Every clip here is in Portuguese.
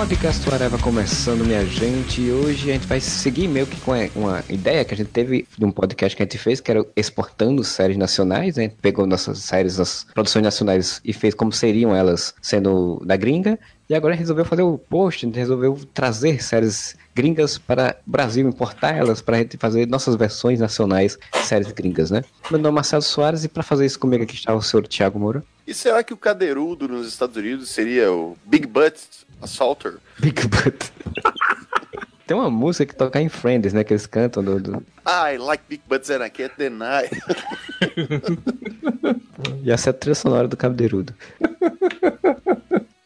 Podcast Areva começando, minha gente. E hoje a gente vai seguir meio que com uma ideia que a gente teve de um podcast que a gente fez, que era exportando séries nacionais. Gente pegou nossas séries, nossas produções nacionais e fez como seriam elas sendo da gringa. E agora a gente resolveu fazer o post, a gente resolveu trazer séries gringas para o Brasil, importar elas para a gente fazer nossas versões nacionais de séries gringas, né? Meu nome é Marcelo Soares e para fazer isso comigo aqui está o senhor Thiago Moura. E será que o cadeirudo nos Estados Unidos seria o Big Butt Assaulter? Big Butt. Tem uma música que toca em Friends, né? Que eles cantam do. do... I like big butts and I can't deny. e essa é a trilha sonora do Cadeirudo.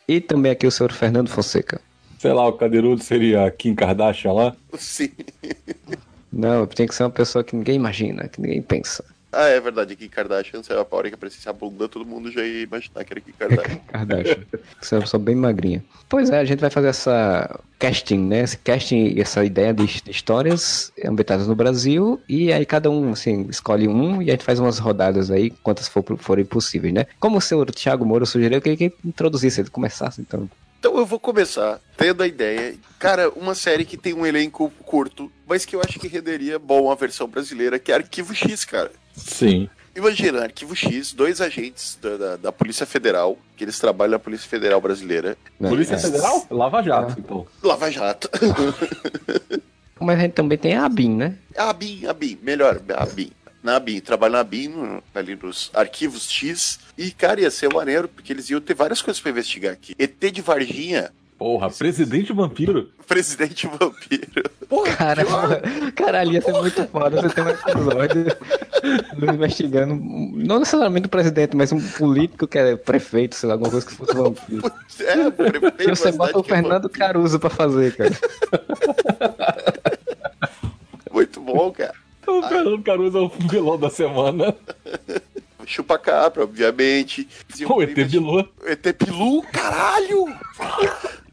E também aqui o senhor Fernando Fonseca. Sei lá, o Cadeirudo seria Kim Kardashian lá? Sim. Não, tem que ser uma pessoa que ninguém imagina, que ninguém pensa. Ah, é verdade, Kim Kardashian, se a hora que aparecesse a bunda, todo mundo já ia imaginar que era Kim Kardashian. Kardashian. Você é uma pessoa bem magrinha. Pois é, a gente vai fazer essa casting, né? Esse casting, essa ideia de histórias ambientadas no Brasil, e aí cada um, assim, escolhe um e a gente faz umas rodadas aí, quantas for, forem possíveis, né? Como o senhor Thiago Moura sugeriu, eu queria que introduzisse, ele começasse, então. Então eu vou começar tendo a ideia. Cara, uma série que tem um elenco curto, mas que eu acho que renderia bom a versão brasileira, que é Arquivo X, cara. Sim. Imagina, Arquivo X, dois agentes da, da, da, Polícia Federal, que eles trabalham na Polícia Federal Brasileira. Polícia é. Federal? Lava Jato, é. então. Lava Jato. Mas a gente também tem a ABIN, né? A ABIN, a ABIN, melhor, a ABIN. Na ABIN, trabalho na ABIN, ali nos arquivos X. E, cara, ia ser maneiro, porque eles iam ter várias coisas para investigar aqui. ET de Varginha, Porra, presidente vampiro? Presidente vampiro. Porra, Caramba, caralho, ia ser Porra. muito foda você ter um episódio investigando, não necessariamente o presidente, mas um político que é prefeito, sei lá, alguma coisa que fosse vampiro. É, prefeito. E você bota o Fernando é Caruso pra fazer, cara. Muito bom, cara. O Fernando Caruso é o vilão da semana. Chupa-cabra, obviamente. O ET Bilu. ET Bilu, caralho!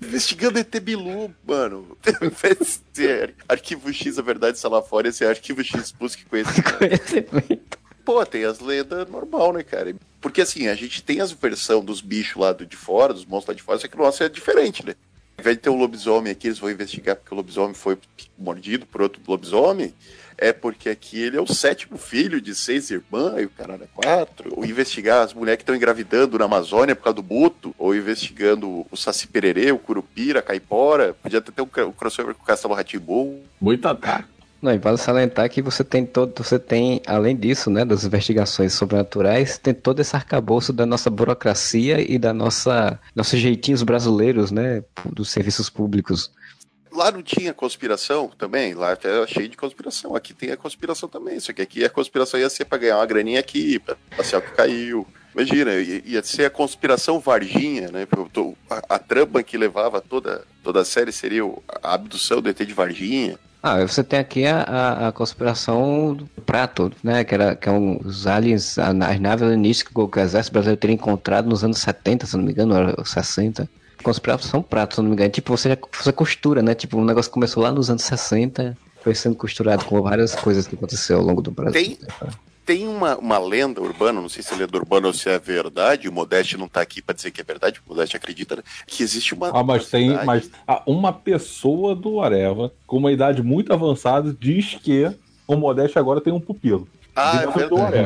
Investigando ET Bilu, mano. Arquivo X, a verdade está lá fora. Esse é Arquivo X, busque conhecimento. conhecimento. Pô, tem as lendas normal, né, cara? Porque assim, a gente tem as versões dos bichos lá de fora, dos monstros lá de fora, só que o nosso é diferente, né? Ao invés de ter um lobisomem aqui, eles vão investigar porque o lobisomem foi mordido por outro lobisomem é porque aqui ele é o sétimo filho de seis irmãs, e o caralho é quatro. Ou investigar as mulheres que estão engravidando na Amazônia por causa do buto, ou investigando o Saci Pererê, o Curupira, a Caipora. Podia até ter um crossover com o Castelo Ratimbum. Muito ataque. Não, e vale salientar que você tem todo, você tem, além disso, né, das investigações sobrenaturais, tem todo esse arcabouço da nossa burocracia e da nossa, nossos jeitinhos brasileiros, né, dos serviços públicos. Lá não tinha conspiração também? Lá é cheio de conspiração. Aqui tem a conspiração também. Só que aqui a conspiração ia ser pra ganhar uma graninha aqui, pra passear que caiu. Imagina, ia ser a conspiração Varginha, né? A, a trama que levava toda, toda a série seria a abdução do ET de Varginha. Ah, você tem aqui a, a, a, conspiração do prato, né? Que, era, que é um, os aliens, as naves alienígenas que o exército brasileiro teria encontrado nos anos 70, se não me engano, ou 60 conspiração prato, se não me engano. Tipo, você, você costura, né? Tipo, o negócio começou lá nos anos 60, foi sendo costurado com várias coisas que aconteceu ao longo do Brasil. Tem, tem uma, uma lenda urbana, não sei se é lenda urbana ou se é verdade, o Modeste não tá aqui para dizer que é verdade, o Modeste acredita, né? que existe uma. Ah, mas tem. Mas, ah, uma pessoa do Areva, com uma idade muito avançada, diz que o Modeste agora tem um pupilo. Ah, é verdade.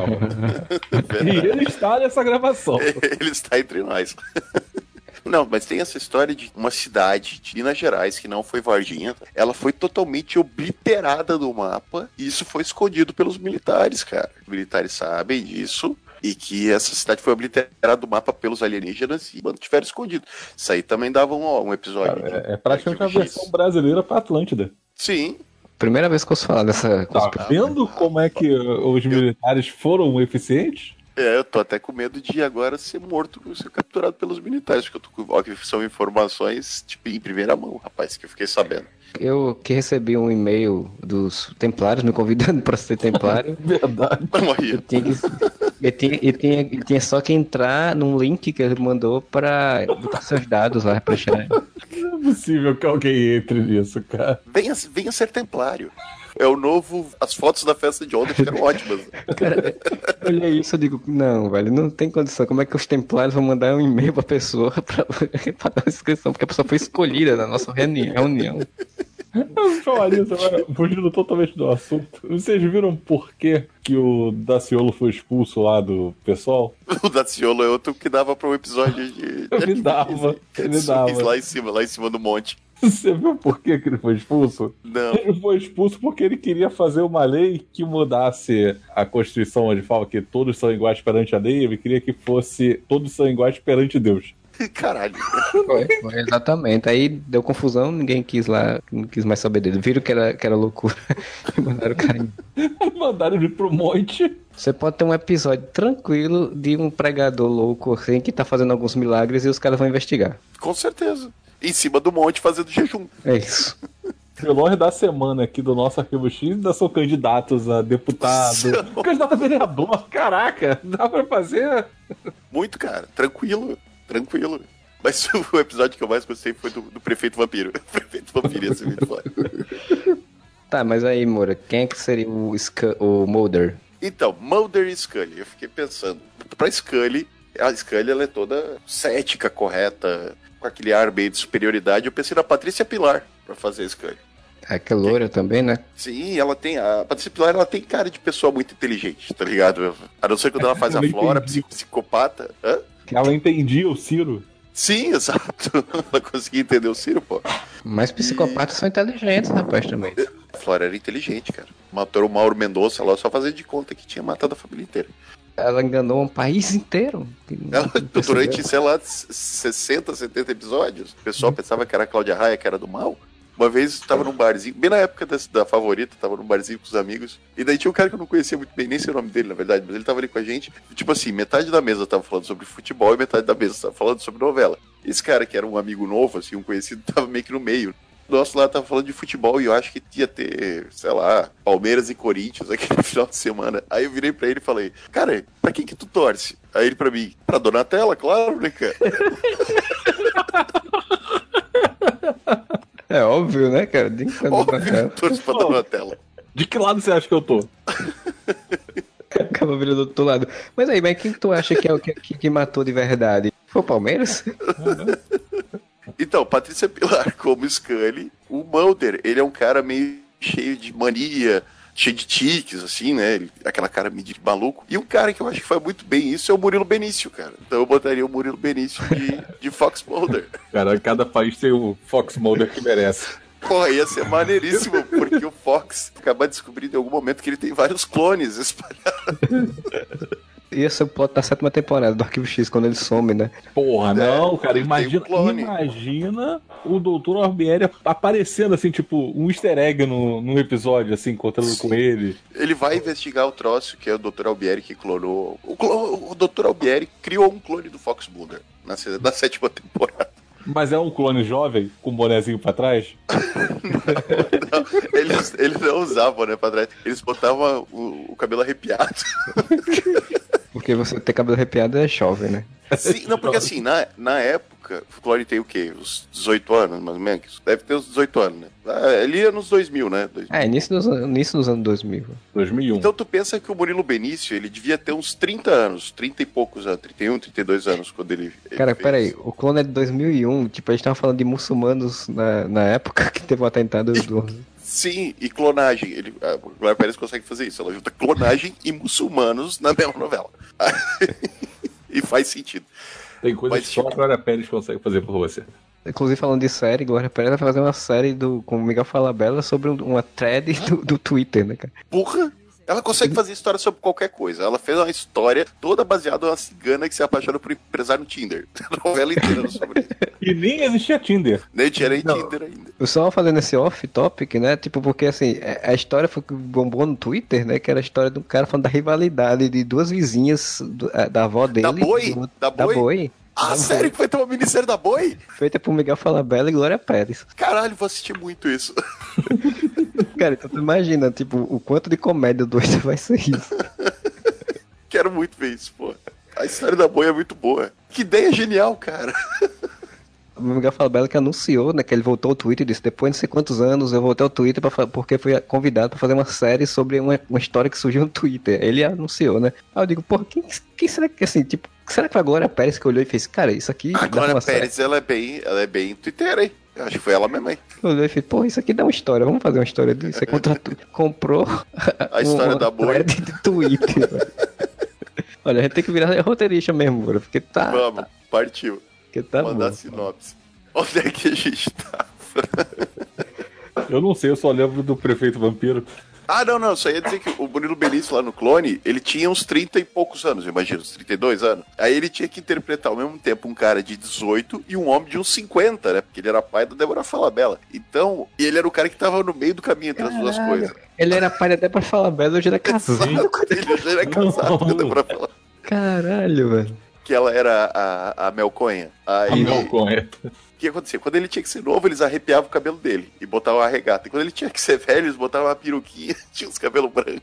e ele está nessa gravação. Ele está entre nós. Não, mas tem essa história de uma cidade de Minas Gerais, que não foi Varginha, ela foi totalmente obliterada do mapa e isso foi escondido pelos militares, cara. Os militares sabem disso e que essa cidade foi obliterada do mapa pelos alienígenas e tiveram escondido. Isso aí também dava um, um episódio. Cara, é, é praticamente a versão brasileira para Atlântida. Sim. Primeira vez que eu ouço falar dessa. Tá vendo como é que os militares foram eficientes? É, eu tô até com medo de agora ser morto, ser capturado pelos militares, porque eu tô com, que são informações tipo, em primeira mão, rapaz, que eu fiquei sabendo. Eu que recebi um e-mail dos Templários me convidando para ser Templário. Verdade. Eu tinha, que, eu, tinha, eu, tinha, eu tinha só que entrar num link que ele mandou para botar seus dados lá pra Não é possível que alguém entre nisso, cara. Venha, venha ser Templário. É o novo. As fotos da festa de ontem ficaram ótimas. Cara, olha isso, eu digo, não, velho, não tem condição. Como é que os templários vão mandar um e-mail pra pessoa pra, pra dar inscrição? Porque a pessoa foi escolhida na nossa reunião. Falar isso agora, fugindo totalmente do assunto. Vocês viram por que, que o Daciolo foi expulso lá do pessoal? O Daciolo é outro que dava pra um episódio de. Ele dava, ele dava. Lá em cima, lá em cima do monte. Você viu por que, que ele foi expulso? Não. Ele foi expulso porque ele queria fazer uma lei que mudasse a Constituição, onde fala que todos são iguais perante a lei, ele queria que fosse todos são iguais perante Deus. Caralho. Foi, foi, exatamente. Aí deu confusão, ninguém quis lá, não quis mais saber dele. Viram que era, que era loucura. Mandaram o cara. Mandaram ele pro monte. Você pode ter um episódio tranquilo de um pregador louco assim que tá fazendo alguns milagres e os caras vão investigar. Com certeza. Em cima do monte fazendo jejum. É isso. Vilões da semana aqui do nosso Arquivo X ainda são candidatos a deputado. Candidato a vereador, caraca, dá pra fazer. Muito, cara, tranquilo tranquilo. Mas o episódio que eu mais gostei foi do, do Prefeito Vampiro. O Prefeito Vampiro ia ser muito foda. Tá, mas aí, Moura, quem é que seria o, o Mulder? Então, Mulder e Scully. Eu fiquei pensando, pra Scully, a Scully ela é toda cética, correta, com aquele ar meio de superioridade. Eu pensei na Patrícia Pilar pra fazer a Scully. É que é loira também, né? Sim, ela tem. A Patrícia Pilar ela tem cara de pessoa muito inteligente, tá ligado? A não ser quando ela faz a Flora, psicopata. Hã? Ela entendia o Ciro. Sim, exato. Ela conseguia entender o Ciro, pô. Mas psicopatas são inteligentes, rapaz, também. A Flora era inteligente, cara. Matou o Mauro Mendonça lá só fazer de conta que tinha matado a família inteira. Ela enganou um país inteiro. Ela, durante, sei lá, 60, 70 episódios, o pessoal pensava que era a Cláudia Raia, que era do mal. Uma vez tava num barzinho, bem na época da, da favorita, tava num barzinho com os amigos. E daí tinha um cara que eu não conhecia muito bem, nem sei o nome dele, na verdade, mas ele tava ali com a gente. Tipo assim, metade da mesa tava falando sobre futebol e metade da mesa tava falando sobre novela. Esse cara, que era um amigo novo, assim, um conhecido, tava meio que no meio. Nosso lá tava falando de futebol e eu acho que ia ter, sei lá, Palmeiras e Corinthians aqui no final de semana. Aí eu virei pra ele e falei, cara, pra quem que tu torce? Aí ele pra mim, pra Donatella, claro, né, cara? É óbvio, né, cara? De óbvio, torço pra Donatella. De que lado você acha que eu tô? Acaba virando do outro lado. Mas aí, mas quem tu acha que é o que, que matou de verdade? Foi o Palmeiras? Então, Patrícia Pilar como Scully. O Mulder, ele é um cara meio cheio de mania, cheio de tiques, assim, né? aquela cara meio de maluco. E um cara que eu acho que faz muito bem isso é o Murilo Benício, cara. Então eu botaria o Murilo Benício de, de Fox Mulder. Cara, cada país tem o Fox Mulder que merece. Porra, ia ser maneiríssimo, porque o Fox acaba descobrindo em algum momento que ele tem vários clones espalhados. Ia ser o plot da sétima temporada do Arquivo X, quando ele some, né? Porra, não, cara, imagina, um imagina o Dr. Orbieri aparecendo, assim, tipo, um easter egg no, num episódio, assim, encontrando Sim. com ele. Ele vai investigar o troço, que é o Dr. Albieri que clonou. O, o Dr. Albieri criou um clone do Fox Mulder na, na sétima temporada. Mas é um clone jovem, com um bonezinho pra trás? não, não. Eles, eles não usavam boné pra trás. Eles botavam o, o cabelo arrepiado. Porque você ter cabelo arrepiado é jovem, né? Sim, não, porque assim, na, na época, o Clone tem o quê? Uns 18 anos, mais ou menos? Deve ter uns 18 anos, né? Ah, ele ia nos 2000, né? 2000. É, início dos, início dos anos 2000. 2001. Então tu pensa que o Murilo Benício, ele devia ter uns 30 anos, 30 e poucos anos, 31, 32 anos, quando ele. ele Cara, fez. peraí, o clone é de 2001, tipo, a gente tava falando de muçulmanos na, na época que teve o um atentado do. Sim, e clonagem. Ele, a Glória Pérez consegue fazer isso. Ela junta clonagem e muçulmanos na mesma novela. e faz sentido. Tem coisas que só a Glória Pérez consegue fazer por você. Inclusive, falando de série, Glória Pérez vai fazer uma série do, com o Miguel Falabella sobre uma thread do, do Twitter, né, cara? Porra! Ela consegue fazer história sobre qualquer coisa. Ela fez uma história toda baseada numa cigana que se apaixona por um empresário no Tinder. A novela inteira sobre isso. E nem existia Tinder. Nem tinha nem Tinder ainda. Eu só fazendo esse off-topic, né? Tipo, porque assim, é, a história foi que bombou no Twitter, né? Que era a história de um cara falando da rivalidade de duas vizinhas é, da avó dele. Da Boi? Do, da, da Boi? Boi. Ah, da sério que foi ter uma minissérie da Boi? Feita por Miguel Falabella e Glória Pérez. Caralho, vou assistir muito isso. Cara, então tu imagina, tipo, o quanto de comédia doida vai ser isso. Quero muito ver isso, pô. A história da boi é muito boa. Que ideia genial, cara. O Miguel Falabella que anunciou, né, que ele voltou ao Twitter e disse, depois de não sei quantos anos eu voltei ao Twitter pra, porque fui convidado para fazer uma série sobre uma, uma história que surgiu no Twitter. Ele anunciou, né? Aí eu digo, porra, quem, quem será que, assim, tipo, será que foi a Glória Pérez que olhou e fez, cara, isso aqui... A Glória Pérez, série. ela é bem, ela é bem Twitter, hein? Acho que foi ela mesma, hein? Olhou e fez, pô, isso aqui dá uma história, vamos fazer uma história disso. Aí contratou, comprou... A história da boa. de Twitter, Olha, a gente tem que virar roteirista mesmo, bro, porque tá... Vamos, tá... partiu. Que tá Mandar bom. sinopse. Onde é que a gente tá? eu não sei, eu só lembro do prefeito vampiro. Ah, não, não, só ia dizer que o Murilo Benício lá no Clone, ele tinha uns 30 e poucos anos, imagina, uns 32 anos. Aí ele tinha que interpretar ao mesmo tempo um cara de 18 e um homem de uns 50, né? Porque ele era pai da Débora Falabella. Então, e ele era o cara que tava no meio do caminho entre Caralho. as duas coisas. Ele era pai da Débora Falabella, hoje era casado. ele já era casado com a Débora Falabella. Caralho, velho. Que ela era a, a Melconha. Aí, a Melconha. O que acontecia? Quando ele tinha que ser novo, eles arrepiavam o cabelo dele e botavam a regata. E quando ele tinha que ser velho, eles botavam uma peruquinha tinha os cabelos brancos.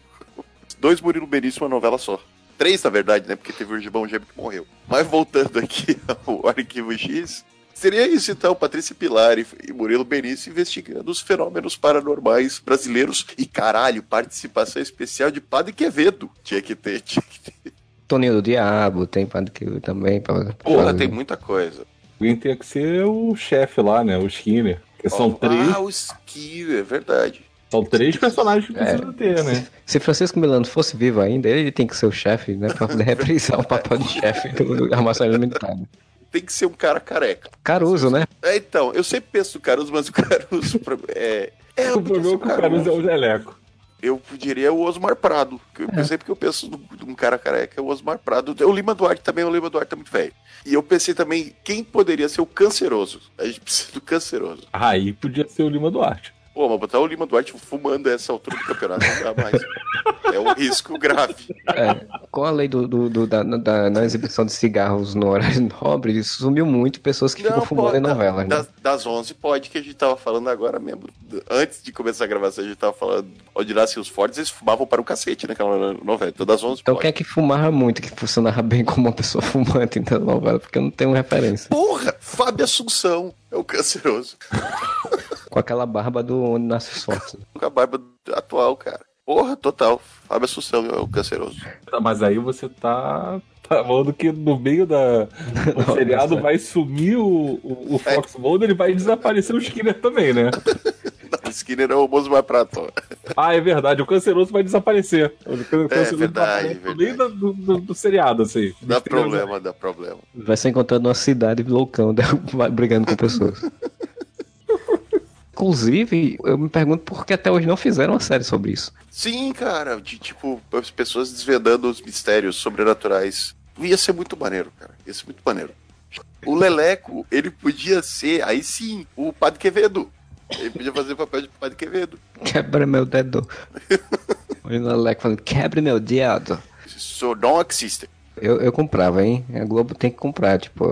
Dois Murilo Benício, uma novela só. Três, na verdade, né? Porque teve o Gibão Gêmeo que morreu. Mas voltando aqui ao Arquivo X, seria isso então, Patrícia Pilar e Murilo Benício investigando os fenômenos paranormais brasileiros. E caralho, participação especial de Padre Quevedo. Tinha que ter, tinha que ter. Toninho do Diabo, tem Padre Quevedo também. Pra, Porra, tem muita coisa. Alguém tem que ser o chefe lá, né? O Skinner. Que são oh, três. Ah, o Skinner, é verdade. São três personagens que precisa é, ter, né? Se Francisco Milano fosse vivo ainda, ele tem que ser o chefe, né? Pra poder reprisar o papel de chefe do Armação Limitado. Tem que ser um cara careca. Caruso, né? É, então, eu sempre penso no Caruso, mas o Caruso. é, é, o problema é que o Caruso é o Geleco eu diria o Osmar Prado. Eu é. sempre que eu penso num cara careca, é o Osmar Prado. O Lima Duarte também, o Lima Duarte tá muito velho. E eu pensei também, quem poderia ser o canceroso? A gente precisa do canceroso. Aí podia ser o Lima Duarte. Pô, mas botar o Lima Duarte fumando essa altura do campeonato não dá mais. é um risco grave. É, com a lei do, do, do da, da, da, exibição de cigarros no horário nobre, sumiu muito pessoas que não, ficam fumando pode, em novelas. Das, né? das 11 pode, que a gente tava falando agora mesmo. Antes de começar a gravação, a gente tava falando onde nasciam os fortes, eles fumavam para o cacete naquela novela. Então, das 11 Então pode. quem é que fumava muito, que funcionava bem como uma pessoa fumante na novela? Porque eu não tenho referência. Porra! Fábio Assunção é o canceroso. Com aquela barba do Onde Nasce Fortes. Com a barba atual, cara. Porra, total. Fábio Assunção é o canceroso. Tá, mas aí você tá, tá falando que no meio da o seriado vai sumir o, o, o Fox é. Mulder, ele vai desaparecer o Skinner também, né? Não, o Skinner é o moço mais prato. Ah, é verdade, o canceroso vai desaparecer. O canceroso é verdade, verdade. No meio do, do, do, seriado, assim. Dá problema, dá problema. Vai ser encontrando uma cidade loucão, brigando com pessoas. Inclusive, eu me pergunto por que até hoje não fizeram uma série sobre isso. Sim, cara, de tipo, as pessoas desvendando os mistérios sobrenaturais. Ia ser muito maneiro, cara. Ia ser muito maneiro. O Leleco, ele podia ser, aí sim, o Padre Quevedo. Ele podia fazer o papel de Padre Quevedo. Quebra meu dedo. o Leleco falando, quebra meu dedo. So não existe. Eu, eu comprava, hein? A Globo tem que comprar, tipo,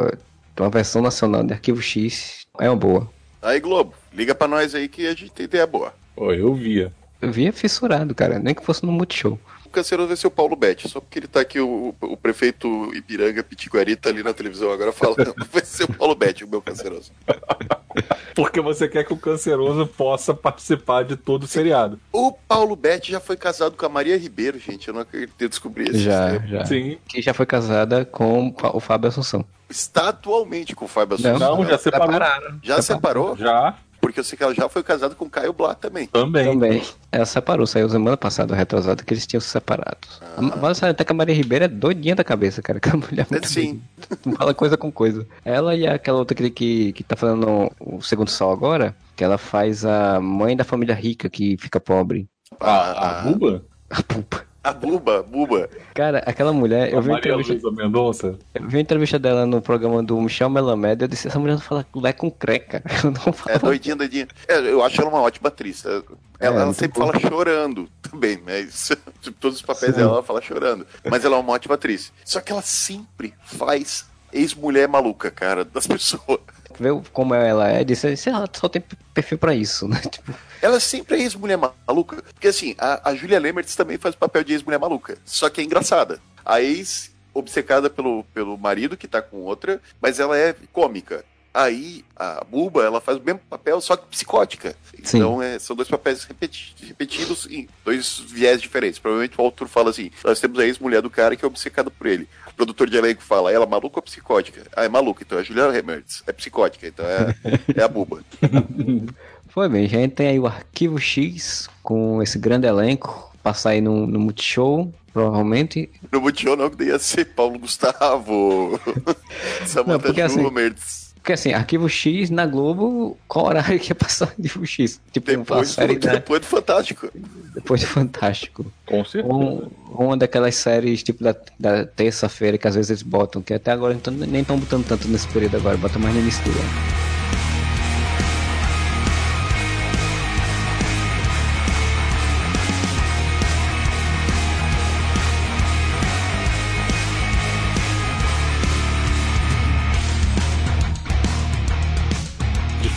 uma versão nacional de Arquivo X é uma boa. Aí, Globo, liga pra nós aí que a gente tem ideia boa. Pô, eu via. Eu via fissurado, cara. Nem que fosse no Multishow. O canceroso vai ser o Paulo Betti, só porque ele tá aqui, o, o prefeito Ipiranga Pitiguari tá ali na televisão agora falando. vai ser o Paulo Betti, o meu canceroso. porque você quer que o canceroso possa participar de todo o seriado. O Paulo Betti já foi casado com a Maria Ribeiro, gente. Eu não acreditei descobrir isso. Já, já. Sim. Que já foi casada com o Fábio Assunção. Está atualmente com o Fábio Assunção. Não, não já separou. Já separou? Já. Porque eu sei que ela já foi casada com o Caio Blá também. Também. Também. Ela separou, saiu semana passada, retrasada, que eles tinham se separado. Ah. Mas até que a Maria Ribeira é doidinha da cabeça, cara. Que a mulher é Sim. Não fala coisa com coisa. Ela e aquela outra que, que, que tá fazendo o Segundo Sol agora, que ela faz a mãe da família rica que fica pobre. A, a, a Buba? A Buba. A Buba, Buba. Cara, aquela mulher. A eu vi Maria entrevista. Mendonça. Eu vi a entrevista dela no programa do Michel Melamed. Eu disse: essa mulher não fala lé com creca. Não fala... É doidinha, doidinha. É, eu acho ela uma ótima atriz. Ela, é, ela sempre bom. fala chorando também, mas tipo, todos os papéis Sim. dela ela fala chorando. Mas ela é uma ótima atriz. Só que ela sempre faz ex-mulher maluca, cara, das pessoas vê como ela é, disse, lá, só tem perfil para isso, né? Tipo... Ela sempre é ex-mulher maluca. Porque assim, a, a Julia Lemertz também faz o papel de ex-mulher maluca. Só que é engraçada. A ex obcecada pelo, pelo marido que tá com outra, mas ela é cômica. Aí a Buba, ela faz o mesmo papel, só que psicótica. Sim. Então é, são dois papéis repeti repetidos em dois viés diferentes. Provavelmente o autor fala assim: nós temos a ex-mulher do cara que é obcecada por ele. O produtor de elenco fala: ela é maluca ou psicótica? Ah, é maluca, então é a Juliana Remertz. É psicótica, então é, é a Buba. Foi bem, gente tem aí o Arquivo X com esse grande elenco. Passar aí no, no Multishow, provavelmente. No Multishow não, que ia ser Paulo Gustavo, Samantha porque, assim, Schumertz. Porque assim, Arquivo X na Globo, qual horário que ia passar Arquivo X? Tipo, Depois, série do, da- depois do Fantástico. depois do Fantástico. Com certeza. Um- uma daquelas séries, tipo, da, da terça-feira, que às vezes eles botam, que até agora então, nem estão botando tanto nesse período agora, bota mais no início do ano.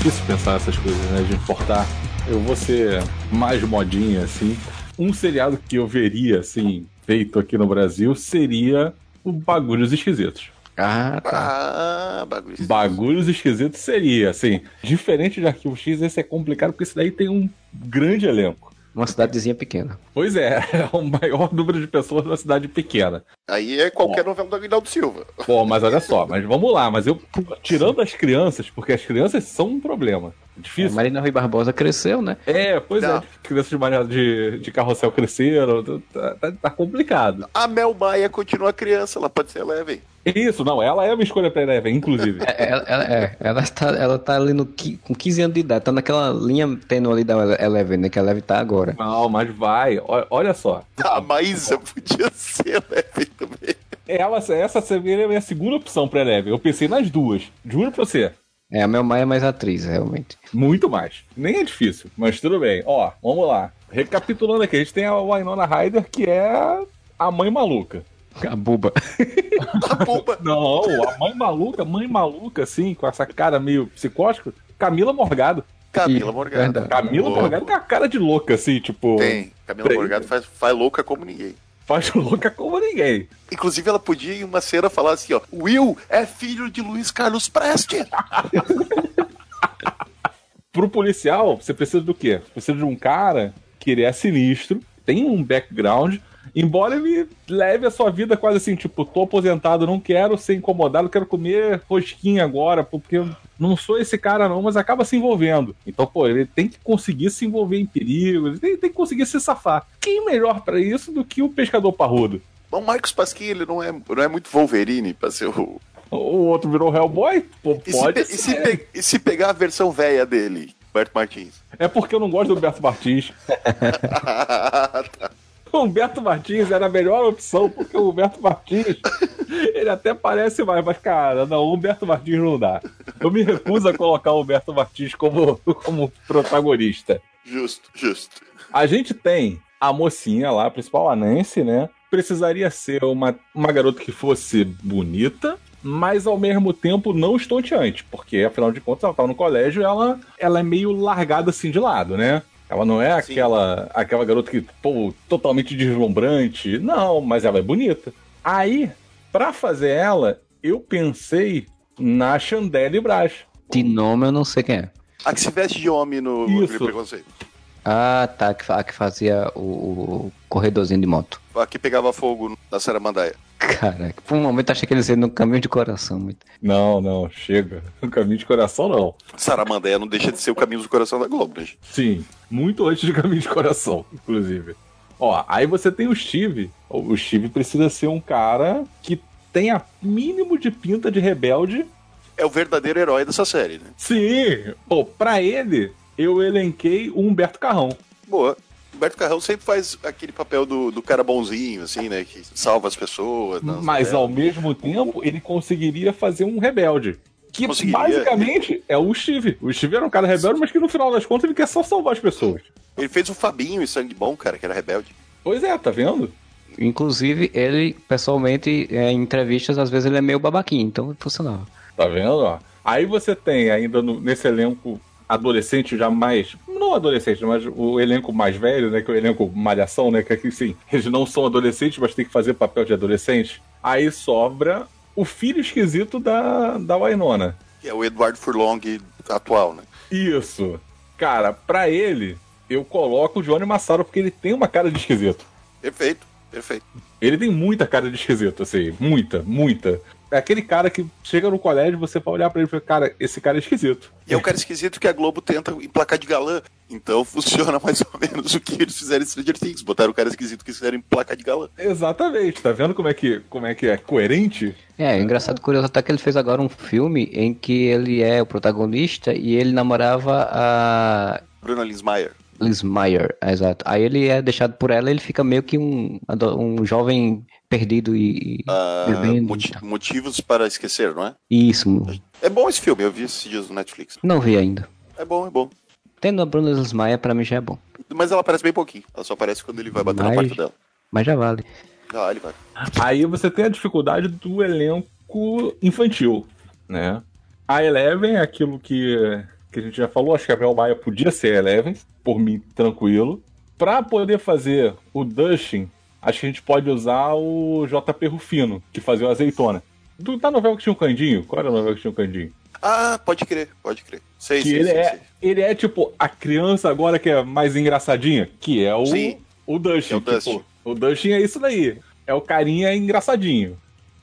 Difícil pensar essas coisas, né? De importar. Eu vou ser mais modinha, assim. Um seriado que eu veria, assim, feito aqui no Brasil seria o Bagulhos Esquisitos. Ah, tá. Ah, bagulho. Bagulhos Esquisitos seria, assim. Diferente de Arquivo X, esse é complicado porque esse daí tem um grande elenco. Uma cidadezinha pequena. Pois é, é o maior número de pessoas numa cidade pequena. Aí é qualquer novela do Aguinaldo Silva. Bom, mas olha só, mas vamos lá, mas eu tirando as crianças, porque as crianças são um problema. A Difícil. Marina Rui Barbosa cresceu, né? É, pois Não. é, crianças de, de, de carrossel cresceram, tá, tá- tá complicado. A Mel Maia continua criança, ela pode ser leve. Isso, não, ela é uma escolha pra Eleven, inclusive. É, Ela, ela, é, ela, tá, ela tá ali no, com 15 anos de idade, tá naquela linha tênue ali da Ele- Eleven, né? Que a Eleven tá agora. Não, mas vai, ó- olha só. A Maísa podia ser leve também. Ela, essa seria a minha segunda opção pra Eleven. Eu pensei nas duas, juro pra você. É, a Mel Maia é mais atriz, realmente. Muito mais. Nem é difícil, mas tudo bem. Ó, vamos lá. Recapitulando aqui, a gente tem a Winona Ryder, que é a mãe maluca. A buba. A Buba. Não, a mãe maluca, mãe maluca, assim, com essa cara meio psicótica, Camila Morgado. Camila Morgado. verdade. Camila Boa. Morgado tem a cara de louca, assim, tipo. Tem. Camila Tem. Morgado faz, faz louca como ninguém. Faz louca como ninguém. Inclusive, ela podia em uma cena falar assim, ó. Will é filho de Luiz Carlos Preste. Pro policial, você precisa do quê? Você precisa de um cara que ele é sinistro, tem um background, embora ele leve a sua vida quase assim, tipo, tô aposentado, não quero ser incomodado, quero comer rosquinha agora, porque não sou esse cara não, mas acaba se envolvendo. Então, pô, ele tem que conseguir se envolver em perigo, ele tem, tem que conseguir se safar. Quem melhor pra isso do que o pescador parrudo? Bom, o Marcos Pasquim, ele não é, não é muito Wolverine pra ser o... O outro virou Hellboy? Pô, E se, pode pe- e se ser. pe- e se pegar a versão velha dele, Berto Martins? É porque eu não gosto do Humberto Martins. Tá. O Humberto Martins era a melhor opção, porque o Humberto Martins, ele até parece mais, mas cara, não, o Humberto Martins não dá. Eu me recuso a colocar o Humberto Martins como, como protagonista. justo, justo. A gente tem a mocinha lá, a principal, a Nancy, né? Precisaria ser uma, uma garota que fosse bonita, mas ao mesmo tempo não estonteante, porque afinal de contas ela tá no colégio e ela, ela é meio largada assim de lado, né? Ela não é Sim. aquela, aquela garota que, pô, totalmente deslumbrante. Não, mas ela é bonita. Aí, pra fazer ela, eu pensei na Chandelle Brás. De nome eu não sei quem é. A que se veste de homem no Isso. Preconceito. Ah, tá. A que fazia o, o corredorzinho de moto. A que pegava fogo na Saramandaia. Caraca, por um momento achei que eles iam no caminho de coração. Muito. Não, não, chega. No caminho de coração, não. Saramandaia não deixa de ser o caminho do coração da Globo, né? gente? Sim, muito antes de caminho de coração, inclusive. Ó, aí você tem o Steve. O Steve precisa ser um cara que tenha mínimo de pinta de rebelde. É o verdadeiro herói dessa série, né? Sim! Pô, pra ele, eu elenquei o Humberto Carrão. Boa. Humberto Carrão sempre faz aquele papel do, do cara bonzinho, assim, né? Que salva as pessoas. Mas ao mesmo tempo, ele conseguiria fazer um rebelde. Que basicamente é o Steve. O Steve era um cara rebelde, mas que no final das contas ele quer só salvar as pessoas. Ele fez o Fabinho em Sangue Bom, cara, que era rebelde. Pois é, tá vendo? Inclusive, ele, pessoalmente, é, em entrevistas, às vezes ele é meio babaquinho, então funcionava. Tá vendo? Ó? Aí você tem ainda no- nesse elenco adolescente já mais. Não adolescente, mas o elenco mais velho, né? Que é o elenco malhação, né? Que aqui sim, eles não são adolescentes, mas tem que fazer papel de adolescente. Aí sobra o filho esquisito da, da Wainona, Que é o Eduardo Furlong atual, né? Isso. Cara, pra ele, eu coloco o Johnny Massaro porque ele tem uma cara de esquisito. Perfeito, perfeito. Ele tem muita cara de esquisito, assim. Muita, muita. É aquele cara que chega no colégio, você vai olhar pra ele e fala, cara, esse cara é esquisito. E é o cara esquisito que a Globo tenta emplacar de galã. Então funciona mais ou menos o que eles fizeram em Stranger Things. Botaram o cara esquisito que fizeram emplacar de galã. Exatamente, tá vendo como é que, como é, que é coerente? É, engraçado curioso até que ele fez agora um filme em que ele é o protagonista e ele namorava a Bruna Linsmeyer. Linsmeyer, exato. Aí ele é deixado por ela ele fica meio que um, um jovem perdido e. Uh, moti motivos para esquecer, não é? Isso. É bom esse filme, eu vi esses dias no Netflix. Não vi ainda. É bom, é bom. Tendo a Bruna Linsmeyer, pra mim já é bom. Mas ela aparece bem pouquinho. Ela só aparece quando ele vai bater mas, na porta dela. Mas já vale. Ah, ele vai. Aí você tem a dificuldade do elenco infantil, né? A Eleven é aquilo que, que a gente já falou, acho que a Mel Maia podia ser a Eleven, por mim, tranquilo. Pra poder fazer o Dustin, acho que a gente pode usar o JP Rufino, que fazia o azeitona. Do, da novela que tinha um candinho? Qual era a novela que tinha um candinho? Ah, pode crer, pode crer. Sei, que sei, ele, sei, é, sei. ele é tipo a criança agora que é mais engraçadinha, que é o, Sim. o Dustin. É o tipo, Dustin. o Dustin é isso daí. É o carinha engraçadinho.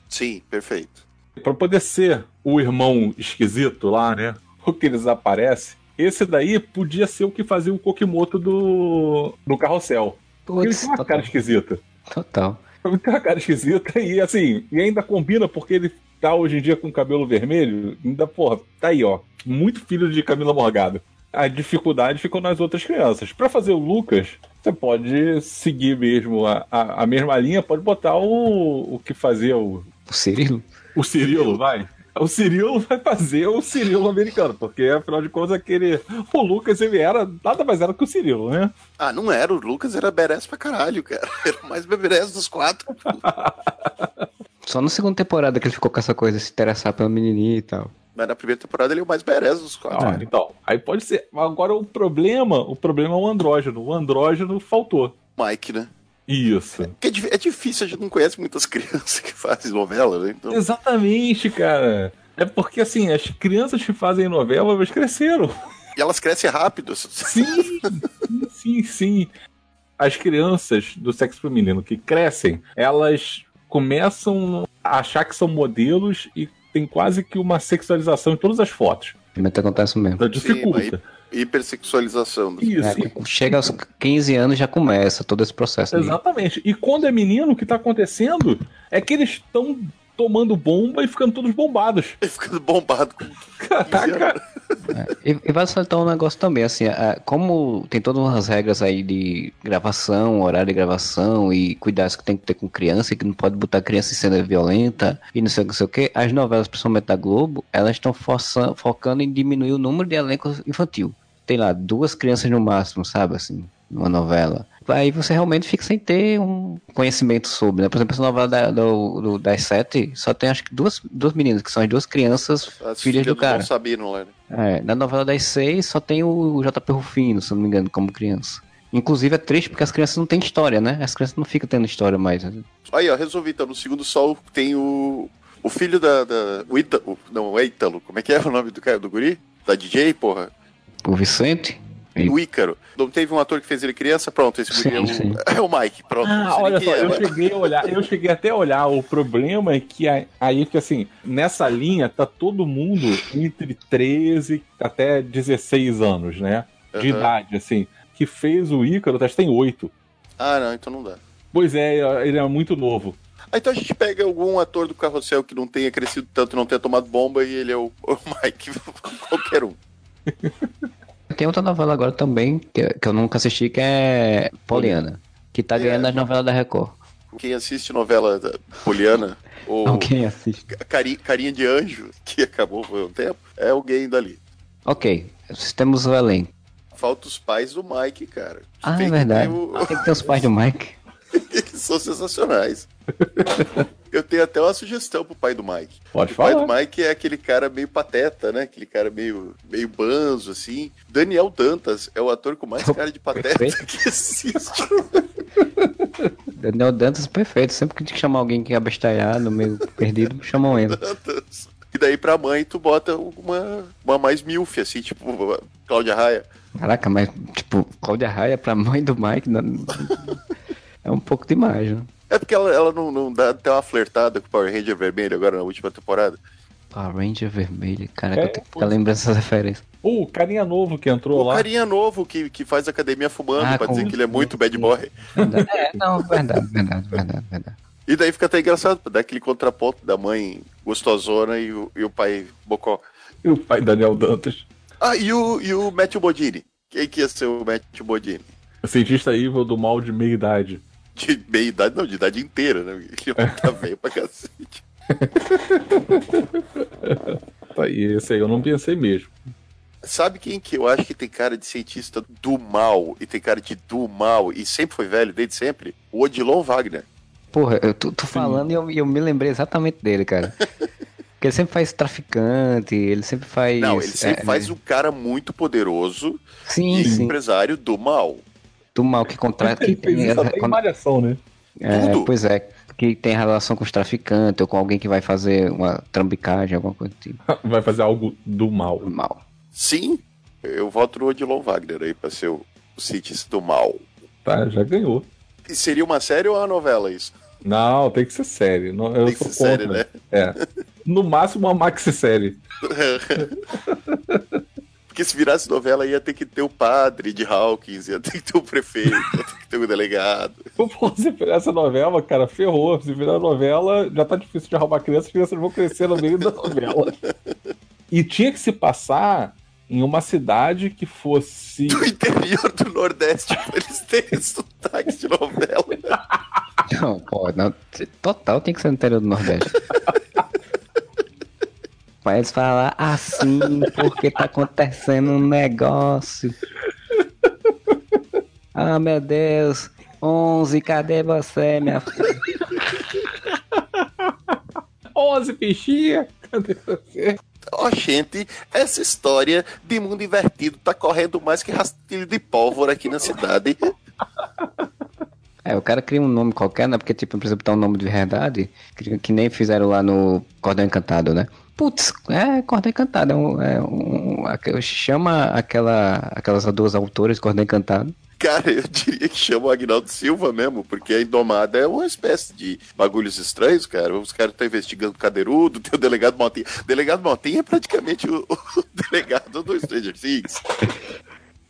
Sim, perfeito. Pra poder ser o irmão esquisito lá, né? O que eles aparecem. Esse daí podia ser o que fazia o Kokimoto do, do carrossel. Porque ele tem uma total. cara esquisita. Total. Ele tem uma cara esquisita e assim, e ainda combina porque ele tá hoje em dia com cabelo vermelho. Ainda, porra, tá aí, ó. Muito filho de Camila Morgado. A dificuldade ficou nas outras crianças. Pra fazer o Lucas, você pode seguir mesmo a, a, a mesma linha, pode botar o, o que fazia o, O Cirilo? o Cirilo, vai. O Cirilo vai fazer o Cirilo americano, porque afinal de contas aquele. O Lucas ele era nada mais era que o Cirilo, né? Ah, não era. O Lucas era badass pra caralho, cara. Era o mais badass dos quatro. Só na segunda temporada que ele ficou com essa coisa de se interessar pela menininha e tal. Mas na primeira temporada ele é o mais badass dos quatro. Ah, Então, aí pode ser. Agora o problema, o problema é o andrógeno. O andrógeno faltou. Mike, né? Isso. Porque é, di- é difícil, a gente não conhece muitas crianças que fazem novela, né? Então, Exatamente, cara. É porque assim, as crianças que fazem novela, elas cresceram. e elas crescem rápido. Sim, sim, sim, sim. As crianças do sexo feminino que crescem, elas começam a achar que são modelos e tem quase que uma sexualização em todas as fotos. Realmente acontece mesmo. Então dificulta. Hipersexualização. do- Isso, É, chega aos 15 anos já começa todo esse processo. exatamente. E quando é menino, o que tá acontecendo é que eles estão tomando bomba e ficando todos bombados. Ficando bombado com 15 Caraca. anos. E, e vai salientar um negócio também, assim, é, como tem todas umas regras aí de gravação, horário de gravação e cuidados que tem que ter com criança, e que não pode botar criança em cena violenta e não sei o que, não sei o que, as novelas, principalmente da Globo, elas estão focando em diminuir o número de elenco infantil. Tem lá duas crianças no máximo, sabe, assim, numa novela. Aí você realmente fica sem ter um conhecimento sobre, né? Por exemplo, essa novela da, do, do- das sete só tem acho que duas, duas meninas, que são as duas crianças As filhas do cara. Sabino lá, né? É, na novela das seis só tem o JP Rufino, se não me engano, como criança. Inclusive é triste porque as crianças não têm história, né? As crianças não ficam tendo história mais. né? Aí, ó, resolvi. Então, no segundo sol tem o. O filho da. da o Ítalo. Não, é Ítalo. Como é que é o nome do cara? Do guri? Da DJ, porra? O Vicente. E- O Ícaro. Não teve um ator que fez ele criança? Pronto, esse guri é, o, Sim, sim. é o Mike. Pronto. Ah, olha só, é, eu mas- cheguei a olhar, eu cheguei até a olhar. O problema é que aí que assim, nessa linha tá todo mundo entre 13 até 16 anos, né? De Aham. idade, assim. Que fez o Ícaro, acho que tem 8. Ah, não, então não dá. Pois é, ele é muito novo. Ah, então a gente pega algum ator do carrossel que não tenha crescido tanto, não tenha tomado bomba e ele é o, o Mike, qualquer um. Tem outra novela agora também, que, que eu nunca assisti, que é Poliana. Que tá É. ganhando as novelas da Record. Quem assiste novela da Poliana, ou Alguém assiste. Cari- Carinha de Anjo, que acabou por um tempo, é alguém dali. Ok, temos o elenco. Falta os pais do Mike, cara. Ah, Tem é que verdade. ter o- Tem que ter os pais do Mike. que são sensacionais. Eu tenho até uma sugestão pro pai do Mike. Pode o pai falar. do Mike é aquele cara meio pateta, né? Aquele cara meio, meio banzo, assim. Daniel Dantas é o ator com mais cara de pateta Perfeito. que existe. Daniel Dantas, perfeito. Sempre que tem que chamar alguém que é abestalhado, meio perdido, chamam ele. Dantas. E daí pra mãe tu bota uma, uma mais milf, assim, tipo Cláudia Raia. Caraca, mas, tipo, Cláudia Raia pra mãe do Mike não... é um pouco demais, né? É porque ela, ela não, não dá até uma flertada com o Power Ranger vermelho agora na última temporada. Power Ranger vermelho, cara, é, eu tenho que ficar lembrando essas referências. O carinha novo que entrou o lá. O carinha novo que, que faz academia fumando ah, pra dizer que ele é muito bad boy. É, não, verdade, verdade, verdade, verdade. E daí fica até engraçado, dar aquele contraponto da mãe gostosona e o, e o pai bocó. E o pai Daniel Dantas. Ah, e o, e o Matthew Bodini. Quem que ia ser o Matthew Bodini? O cientista evil do mal de meia idade. De meia idade, não, de idade inteira, né? Ele tá velho pra cacete. tá, e esse aí eu não pensei mesmo. Sabe quem que eu acho que tem cara de cientista do mal e tem cara de do mal e sempre foi velho, desde sempre? O Odilon Wagner. Porra, eu tô, tô falando e eu, eu, me lembrei exatamente dele, cara. Porque ele sempre faz traficante, ele sempre faz. Não, ele sempre é, faz um cara muito poderoso sim, e sim. empresário do mal. Do mal que contrata. Que tem, isso até quando... malhação, né? É, Tudo. pois é, que tem relação com os traficantes ou com alguém que vai fazer uma trambicagem, alguma coisa do tipo. Vai fazer algo do mal. Do mal. Sim, eu voto no Odilon Wagner aí pra ser o, o cientista do mal. Tá, já ganhou. E seria uma série ou uma novela isso? Não, tem que ser série. Eu tem que ser série, né? É. No máximo uma maxi-série. Porque se virasse novela, ia ter que ter o padre de Hawkins, ia ter que ter o prefeito, ia ter que ter o delegado. Se virar essa novela, cara, ferrou. Se virar novela, já tá difícil de arrumar crianças, as crianças vão crescer no meio da novela. E tinha que se passar em uma cidade que fosse. Do interior do Nordeste, pra eles terem sotaque de novela. Não, pô, não, total tem que ser no interior do Nordeste. Pra eles falar assim, porque tá acontecendo um negócio. Ah, meu Deus. 11, cadê você, minha filha? 11, bichinha, cadê você? Ó, oh, gente, essa história de mundo invertido tá correndo mais que rastilho de pólvora aqui na cidade. É, o cara cria um nome qualquer, né? Porque, tipo, não precisa botar um nome de verdade, que, que nem fizeram lá no Cordão Encantado, né? Putz, é Cordão Encantado, é um, é um, chama aquela, aquelas duas autoras de Cordão Encantado. Cara, eu diria que chama o Agnaldo Silva mesmo, porque a Indomada é uma espécie de bagulhos estranhos, cara. Os caras estão investigando o Cadeirudo, tem o Delegado Maltinha. O Delegado Maltinha é praticamente o, o delegado do Stranger Things.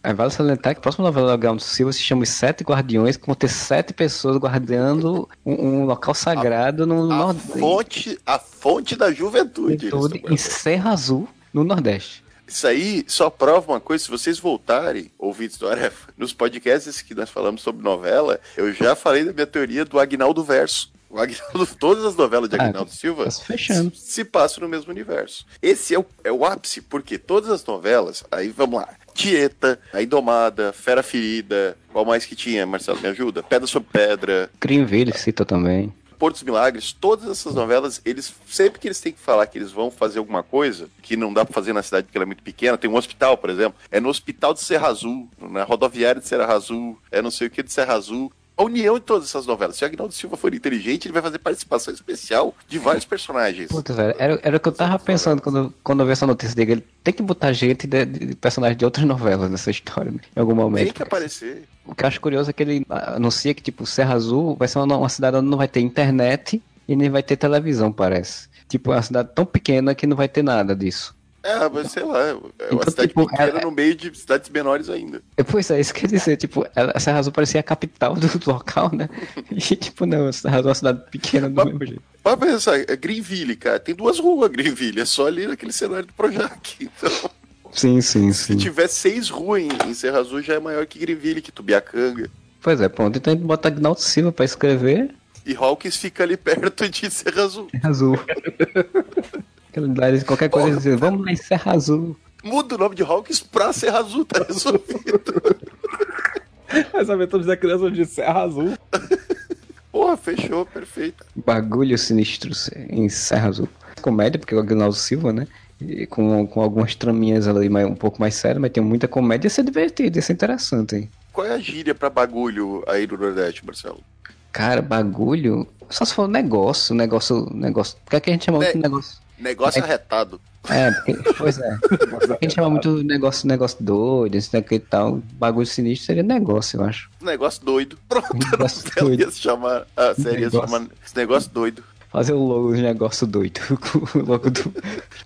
É, vale salientar que a próxima novela do Silva se chama Os Sete Guardiões, que vão ter sete pessoas guardando um, um local sagrado a, no a Nordeste. Fonte, a fonte da juventude. juventude em Serra Azul, no Nordeste. Isso aí só prova uma coisa, se vocês voltarem, ouvintes do Aref, nos podcasts que nós falamos sobre novela, eu já falei da minha teoria do Agnaldo Verso. O Agnaldo, todas as novelas de ah, Agnaldo ah, Silva se, se, passam no mesmo universo. Esse é o, é o ápice, porque todas as novelas, aí vamos lá, Tieta, A Indomada, Fera Ferida, qual mais que tinha, Marcelo, me ajuda? Pedra sobre Pedra. Greenville cita também. Porto dos Milagres, todas essas novelas, eles sempre que eles têm que falar que eles vão fazer alguma coisa que não dá para fazer na cidade porque ela é muito pequena, tem um hospital, por exemplo, é no hospital de Serra Azul, na rodoviária de Serra Azul, é não sei o que de Serra Azul a união de todas essas novelas. Se o Agnaldo Silva for inteligente, ele vai fazer participação especial de vários personagens. Puta, velho, era, era o que eu tava pensando quando, quando eu vi essa notícia dele. Ele tem que botar gente de, de personagens de outras novelas nessa história, né? em algum momento. Tem que aparecer. O que eu acho curioso é que ele anuncia que, tipo, Serra Azul vai ser uma, uma cidade onde não vai ter internet e nem vai ter televisão, parece. Tipo, é uma cidade tão pequena que não vai ter nada disso. É, mas sei lá, é uma então, cidade tipo, pequena ela... no meio de cidades menores ainda. É, pois é, isso quer dizer, tipo, ela, Serra Azul parecia a capital do, local, né? E tipo, não, Serra Azul é uma cidade pequena do mesmo jeito. Pra pensar, é Greenville, cara, tem duas ruas Greenville, é só ali naquele cenário do Projac, então... Sim, sim, sim. Se tiver seis ruas em, em Serra Azul, já é maior que Greenville, que Tubiacanga. Pois é, ponto. Então a gente bota Agnaldo Silva pra escrever. E Hawkins fica ali perto de Serra Azul. Serra Azul. Qualquer coisa oh. dizer, vamos lá em Serra Azul. Muda o nome de Hawkins pra Serra Azul, tá resolvido. As aventuras da criança de Serra Azul. Porra, fechou, perfeito. Bagulho sinistro em Serra Azul. Comédia, porque é o Aguinaldo Silva, né? E com, com algumas traminhas ali mais, um pouco mais sérias, mas tem muita comédia, ia ser divertido, ia ser interessante. Hein? Qual é a gíria pra bagulho aí do Nordeste, Marcelo? Cara, bagulho. Só se for negócio, negócio, negócio. O que é que a gente chama ne de negócio? Negócio é, arretado. É, porque, pois é. A gente chama muito negócio, negócio doido, esse daqui e tal. Bagulho sinistro seria negócio, eu acho. Negócio doido. Pronto, negócio não doido. ia se chamar. A série ia se chamar esse negócio doido. Fazer o logo de negócio doido. o logo do...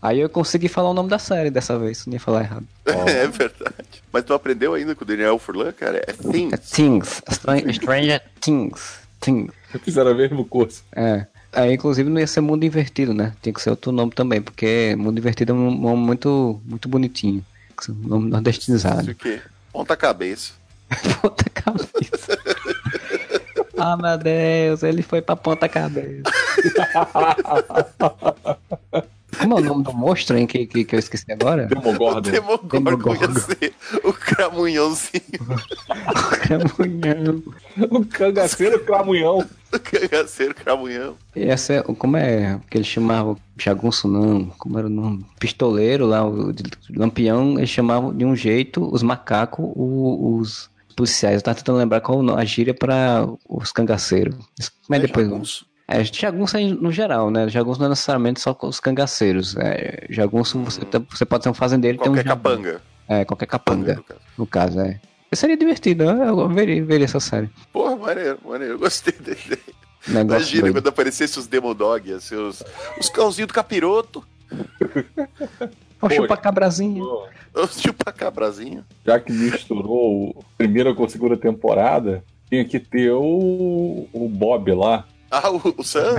Aí eu consegui falar o nome da série dessa vez, não ia falar errado. Oh. É verdade. Mas tu aprendeu ainda com o Daniel Furlan, cara? É Things. É Things. Stranger Things. Things. Fizeram o mesmo curso. É. Aí, inclusive, não ia ser mundo invertido, né? Tinha que ser outro nome também, porque mundo invertido é um nome muito, muito bonitinho. Um nome nordestinizado. Isso o quê? Ponta cabeça. ponta cabeça. ah, meu Deus, ele foi pra ponta cabeça. Como é o nome do monstro, hein, que, que, que eu esqueci agora? Demogorgon. Demogorgon, Demogorgon. ia ser o cramunhãozinho. o cramunhão. O cangaceiro cramunhão. O cangaceiro cramunhão. E essa é, como é que ele chamava jagunço não, como era o nome? Pistoleiro lá, o de lampião, eles chamavam de um jeito, os macacos, os policiais. Eu tava tentando lembrar qual a gíria para os cangaceiros. Mas é depois... Jagunço. É, jagunço no geral, né? Jagunço não é necessariamente só com os cangaceiros. É, jagunço você, você pode ser um fazendeiro qualquer tem um capanga. É, qualquer capanga. No caso, no caso é. Seria divertido, né? eu veria, veria essa série. Porra, maneiro, maneiro. Eu gostei da ideia. Imagina doido. quando aparecessem os Demodog, assim, os, os cãozinhos do capiroto. O chupa-cabrazinho. O chupa-cabrazinho. Já que misturou a primeira com a segunda temporada, tinha que ter o, o Bob lá, ah, o, o Sam?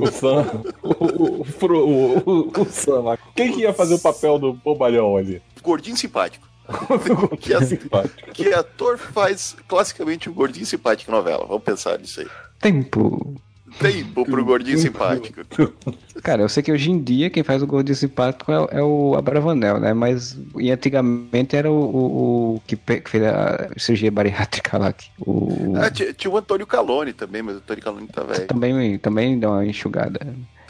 O Sam. O, o, o, o, Sam. Quem que ia fazer o papel do bobalhão ali? Gordinho simpático. que, simpático. que ator faz classicamente um gordinho simpático novela? Vamos pensar nisso aí. Tempo tempo pro gordinho simpático. Cara, eu sei que hoje em dia quem faz o gordinho simpático é, é o Abravanel, né? Mas e antigamente era o, o, o que, que, fez a cirurgia bariátrica lá. O... Ah, tinha, tinha, o Antônio Calone também, mas o Antônio Calone tá velho. Também, também deu uma enxugada.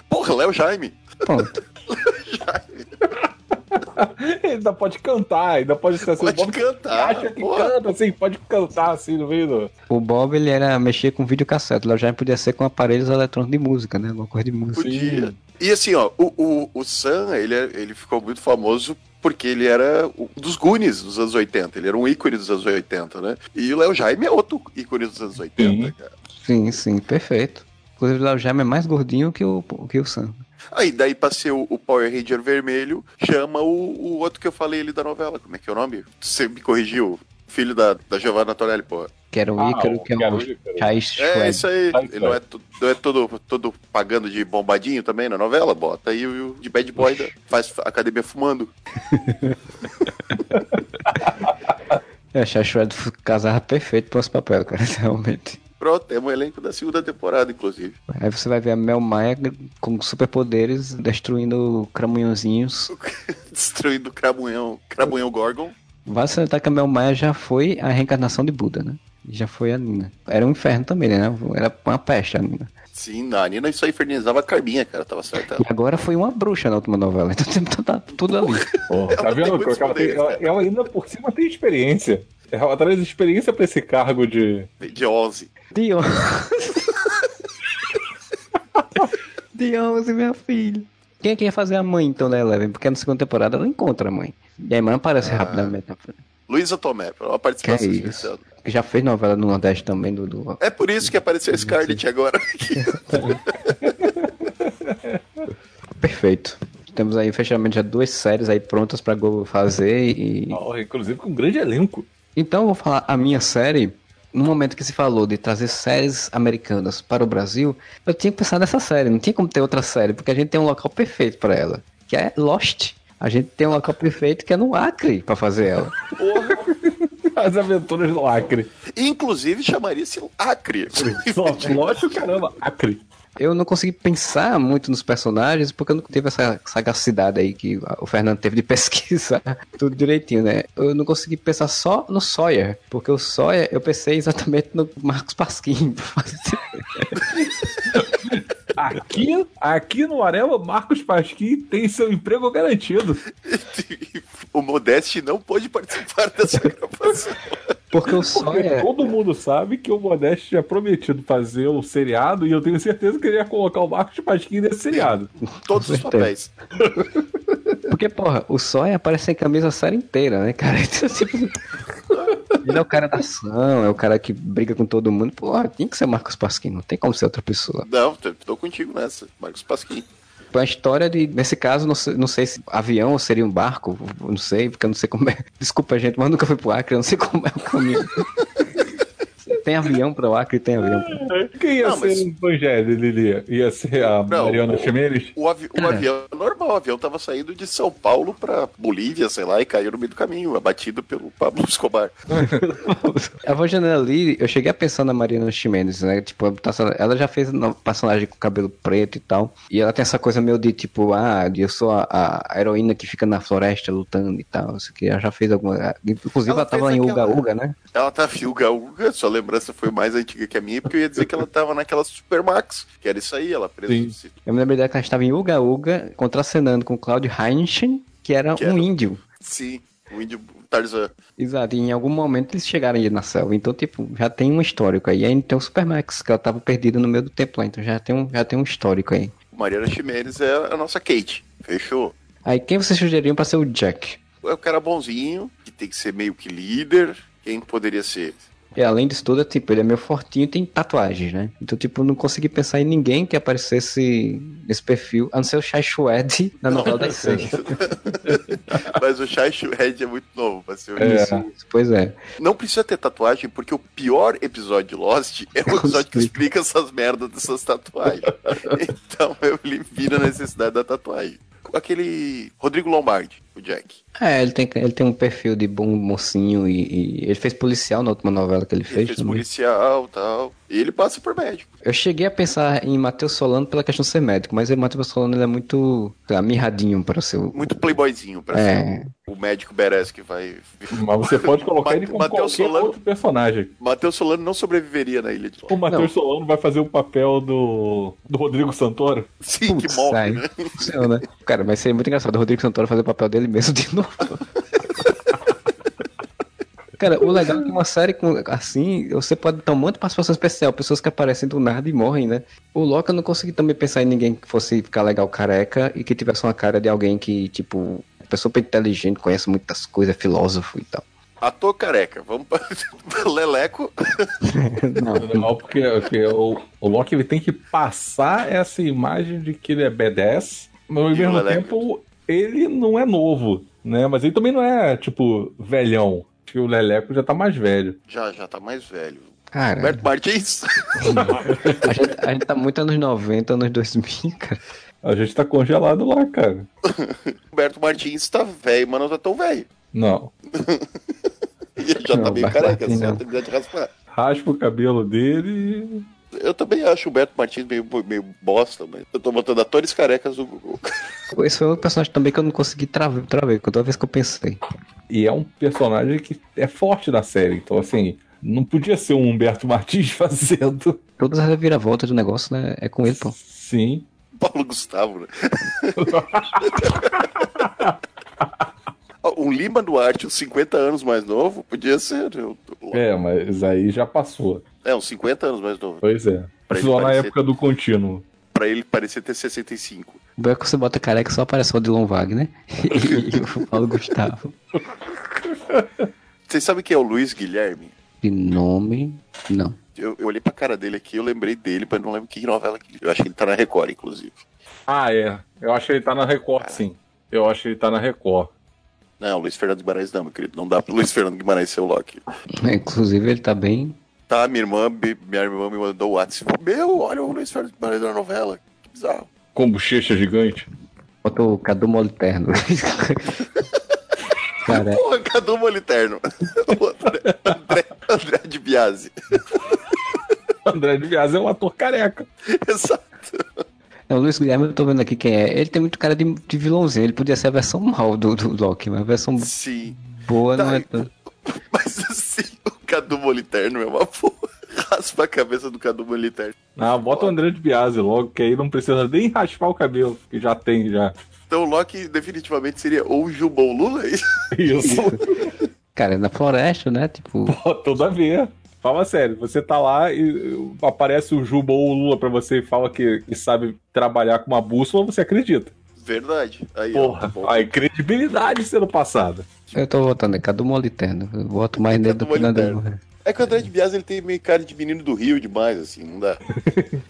Porra, Léo Jaime. Pronto. Léo Jaime. Ele ainda pode cantar, ainda pode ser assim. Pode cantar. Acha que porra. canta assim, pode cantar assim no meio do... O Bob, ele era mexer com videocassete. O já podia ser com aparelhos eletrônicos de música, né? Alguma coisa de música. Podia. E assim, ó, o, o, o Sam, ele, ele ficou muito famoso porque ele era um dos Goonies dos anos 80. Ele era um ícone dos anos 80, né? E o Léo Jaime é outro ícone dos anos 80, sim. cara. Sim, sim, perfeito. Inclusive o Léo Jaime é mais gordinho que o, que o Sam. Aí daí pra ser o, o Power Ranger vermelho, chama o, o, outro que eu falei ali da novela. Como é que é o nome? Você me corrigiu. Filho da, da Giovanna Torelli, porra. Que era o ah, Ícaro, que é o Chais É, isso aí. Ele não é, não é todo, todo pagando de bombadinho também na novela? Bota aí o de bad boy da, faz academia fumando. é, Chai Shred casava perfeito para esse papel, cara, realmente. Pronto, é um elenco da segunda temporada, inclusive. Aí você vai ver a Mel Maia com superpoderes destruindo cramunhãozinhos. destruindo cramunhão, cramunhão Gorgon. Vai salientar que a Mel Maia já foi a reencarnação de Buda, né? Já foi a Nina. Era um inferno também, né? Era uma peste a Nina. Sim, a Nina só infernizava a Carbinha, cara, tava certo. E agora foi uma bruxa na última novela, então tá tudo ali. Porra, tá vendo? Ela, tem, ela, ela, ainda por cima tem experiência. Ela traz experiência pra esse cargo de. De 11. De 11. de 11, minha filha. Quem é que ia fazer a mãe então da Eleven? Porque na segunda temporada ela encontra a mãe. E a mãe aparece ah. rapidamente na frente. Luísa Tomé, uma participação que é especial. Que já fez novela no Nordeste também, do, do... É por isso que apareceu a Scarlett agora. Perfeito. Temos aí fechamento já duas séries aí prontas pra Globo fazer e. Oh, inclusive com um grande elenco. Então eu vou falar a minha série. No momento que se falou de trazer séries americanas para o Brasil, eu tinha que pensar nessa série. Não tinha como ter outra série, porque a gente tem um local perfeito para ela, que é Lost. A gente tem um local perfeito que é no Acre para fazer ela. As aventuras do Acre. Inclusive chamaria-se Acre. Lost, caramba, Acre eu não consegui pensar muito nos personagens porque eu não tive essa sagacidade aí que o Fernando teve de pesquisar tudo direitinho, né? Eu não consegui pensar só no Sawyer, porque o Sawyer eu pensei exatamente no Marcos Pasquim. Aqui, aqui no Arela, Marcos Pasquim tem seu emprego garantido. o Modeste não pôde participar dessa gravação. Porque o Sawyer... todo mundo sabe que o Modeste tinha prometido fazer o seriado e eu tenho certeza que ele ia colocar o Marcos Pasquim nesse seriado. Todos os papéis. Porque, porra, o Sawyer aparece em camisa a série inteira, né, cara? Então, tipo... Ele é o cara da ação, é o cara que briga com todo mundo. Porra, tem que ser Marcos Pasquim, não tem como ser outra pessoa. Não, tô contigo nessa, Marcos Pasquim a história de, nesse caso, não sei, não sei se avião ou seria um barco, não sei, porque eu não sei como é. Desculpa, gente, mas nunca fui pro Acre, eu não sei como é o caminho. tem avião para o Acre, tem avião. Pra... Quem ia não, ser mas... o Evangelho, Lili? Ia ser a não, Mariana Chimenez? O, avi o avião é normal, o avião tava saindo de São Paulo para Bolívia, sei lá, e caiu no meio do caminho, abatido pelo Pablo Escobar. a Evangelina ali, eu cheguei a pensar na Mariana Chimenez, né? Tipo, ela já fez um personagem com cabelo preto e tal, e ela tem essa coisa meio de tipo, ah, eu sou a, a heroína que fica na floresta lutando e tal, isso que ela já fez alguma. Inclusive, ela, ela tava em Uga Uga, né? Ela tá em Uga Uga, lembra lembrança foi mais antiga que a minha, porque eu ia dizer que ela tava naquela Supermax, que era isso aí, ela presa Sim. Eu me lembro dela que ela estava em Uga Uga, contracenando com Claudio Heinchen, que era que um era... índio. Sim, um índio Tarzan. Exato, e em algum momento eles chegaram aí na selva, então, tipo, já tem um histórico aí. E aí tem o Supermax, que ela tava perdida no meio do tempo lá, então já tem um, já tem um histórico aí. Mariana Ximenes é a nossa Kate, fechou? Aí quem vocês sugeririam para ser o Jack? É o cara bonzinho, que tem que ser meio que líder. Quem poderia ser? E além disso tudo, é, tipo, ele é meio fortinho e tem tatuagens, né? Então, tipo, não consegui pensar em ninguém que aparecesse nesse perfil, a não ser o Shai Shued na novela das seis. Mas o Shai Shued é muito novo pra ser é. isso, isso. Pois é. Não precisa ter tatuagem, porque o pior episódio de Lost é o episódio que explica essas merdas dessas tatuagens. Então, eu elimino a necessidade da tatuagem. Aquele Rodrigo Lombardi, o Jack. É, ele tem, ele tem um perfil de bom mocinho e, e ele fez policial na última novela que ele, ele fez. Ele fez também. policial tal. E ele passa por médico. Eu cheguei a pensar em Matheus Solano pela questão de ser médico, mas o Matheus Solano ele é muito lá, mirradinho para ser. Muito playboyzinho para é. ser o, médico Beres que vai. Mas você pode colocar ele como Mateus qualquer Solano, outro personagem. Matheus Solano não sobreviveria na ilha de O Matheus Solano vai fazer o papel do, do Rodrigo Santoro? Sim, Putz, que morre, né? né? Cara, vai ser muito engraçado o Rodrigo Santoro fazer o papel dele mesmo de novo. Cara, o legal é que uma série com, assim, você pode ter um monte de participação especial, pessoas que aparecem do nada e morrem, né? O Loki eu não consegui também pensar em ninguém que fosse ficar legal careca e que tivesse uma cara de alguém que, tipo, pessoa bem inteligente, conhece muitas coisas, é filósofo e tal. Ator careca, vamos para Leleco. não, não porque, porque o, o Loki ele tem que passar essa imagem de que ele é B10, mas ao mesmo tempo ele não é novo né? Mas ele também não é, tipo, velhão. Acho que o Leleco já tá mais velho. Já, já tá mais velho. Cara. Roberto Martins? a, gente, a gente tá muito anos 90, anos 2000, cara. A gente tá congelado lá, cara. Roberto Martins tá velho, mas não tá tão velho. Não. já tá meio careca, certo? de raspar. Raspa o cabelo dele eu também acho o Beto Martins meio, meio bosta, mas eu tô botando atores carecas no Google. Esse foi um personagem também que eu não consegui travar, travar toda vez que eu pensei. E é um personagem que é forte na série, então assim, não podia ser um Humberto Martins fazendo. Todas as reviravoltas do negócio, né? É com ele, pô. Sim. Paulo Gustavo, né? um Lima Duarte, uns 50 anos mais novo, podia ser. Eu... É, mas aí já passou. É, uns 50 anos mais novo. Pois é. Precisou na época do contínuo. Pra ele parecer ter 65. O bom é que você bota careca só aparece o Odilon Wagner e, o Paulo Gustavo. Vocês sabem quem é o Luiz Guilherme? De nome, não. Eu, eu olhei pra cara dele aqui, eu lembrei dele, mas não lembro que novela que. Eu acho que ele tá na Record, inclusive. Ah, é. Eu acho que ele tá na Record, ah. sim. Eu acho que ele tá na Record. Não, Luiz Fernando Guimarães não, meu querido. Não dá pro Luiz Fernando Guimarães ser o Loki. É, inclusive, ele tá bem Tá, minha irmã, minha irmã me mandou o WhatsApp. Meu, olha o Luiz Fernando Guimarães da novela. Que bizarro. Com bochecha gigante. Bota o Cadu Moliterno. Cara. Porra, Cadu Moliterno. André, André de Biase. André de Biase é um ator careca. Exato. É, o Luiz Guilherme, eu tô vendo aqui quem é. Ele tem muito cara de, de vilãozinho. Ele podia ser a versão mal do, do Loki, mas a versão Sim. boa tá, não é tão. Mas assim, Cadu Moliterno é uma porra. Raspa a cabeça do Cadu Moliterno. Ah, bota o André de Biase logo, que aí não precisa nem raspar o cabelo, que já tem já. Então o Loki definitivamente seria ou Jumbo Lula, é isso? Isso. Cara, na floresta, né? Tipo. Pô, tudo a ver. Fala sério, você tá lá e aparece o Juba ou o Lula pra você e fala que, que sabe trabalhar com uma bússola, você acredita. Verdade. Aí, Porra, ó, aí credibilidade sendo passada. Eu tô votando, é Cadu Moliterno. Eu voto mais nele do que na. É que o André de Bias ele tem meio cara de menino do Rio demais, assim, não dá.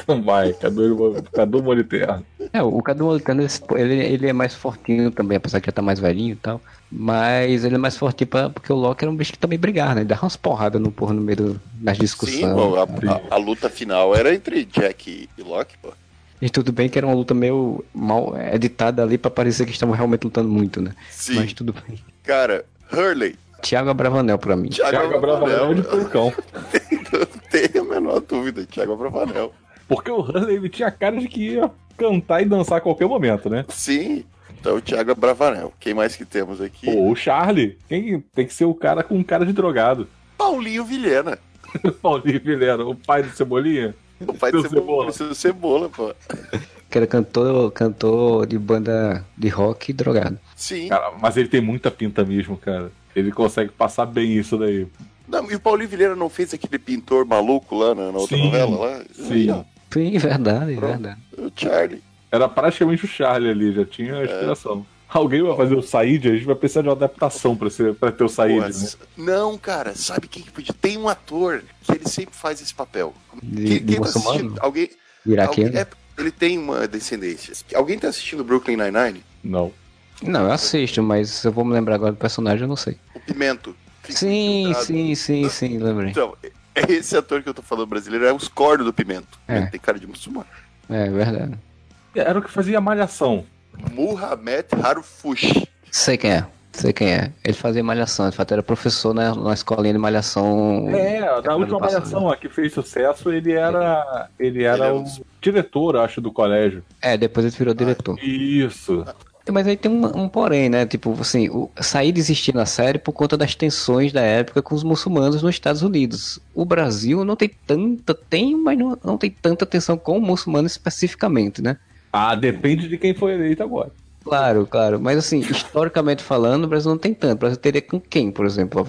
Então vai, Cadu, Cadu Moliterno. É, o Cadu Moliterno, ele, ele é mais fortinho também, apesar que já tá mais velhinho e tal. Mas ele é mais fortinho pra, porque o Loki era um bicho que também brigava, né? Ele dava umas porradas no porra no meio do, das discussões. Sim, pô, a, a- a luta final era entre Jack e Loki, pô. E tudo bem que era uma luta meio mal editada ali pra parecer que estavam realmente lutando muito, né? Sim. Mas tudo bem. Cara, Hurley. Thiago Abravanel pra mim. Thiago Abravanel de porcão. Não tenho a menor dúvida, Thiago Abravanel. Porque o Hurley tinha cara de que ia cantar e dançar a qualquer momento, né? Sim, então Thiago Abravanel. Quem mais que temos aqui? Pô, o Charlie quem, tem que ser o cara com cara de drogado. Paulinho Vilhena. Paulinho Vilhena, o pai do Cebolinha. O pai do Cebola. Seu Cebola, pô. Que era cantor, cantor de banda de rock drogado. Sim. Cara, mas ele tem muita pinta mesmo, cara. Ele consegue passar bem isso daí. Não, e o Paulinho Vilhena não fez aquele pintor maluco lá na, na outra Sim, novela lá? sim. Aí, Sim, verdade, Pronto. verdade. o Charlie. Era praticamente o Charlie ali, já tinha a inspiração. Alguém vai fazer o Said, a gente vai precisar de uma adaptação pra, ser, pra ter o Said, Porra, né? Não, cara, sabe quem que podia? Tem um ator que ele sempre faz esse papel. De, de tá muçulmano? assistindo? Alguém, Iraquiano? alguém- é, ele tem uma descendência. Alguém tá assistindo Brooklyn Nine-Nine? Não. Não, eu assisto, mas se eu vou me lembrar agora do personagem, eu não sei. O Pimento. Sim, infiltrado. sim, sim, sim, lembrei. Então, é esse ator que eu tô falando brasileiro, é os cornos do Pimento. É. Ele tem cara de muçulmano. É verdade. Era o que fazia malhação. Muhammad Harufush. Sei quem é, sei quem é. Ele fazia malhação, de fato era professor na, na escolinha de malhação. É, na Ano última passado. malhação ó, que fez sucesso, ele era. Ele era Ele é o um diretor, acho, do colégio. É, depois ele virou diretor. Isso. Mas aí tem um, um porém, né? Tipo, assim, o, sair de existir na série por conta das tensões da época com os muçulmanos nos Estados Unidos. O Brasil não tem tanta, tem, mas não, não tem tanta tensão com o muçulmano especificamente, né? Ah, depende de quem foi eleito agora. Claro, claro. Mas assim, historicamente falando, o Brasil não tem tanto. O Brasil teria com quem, por exemplo?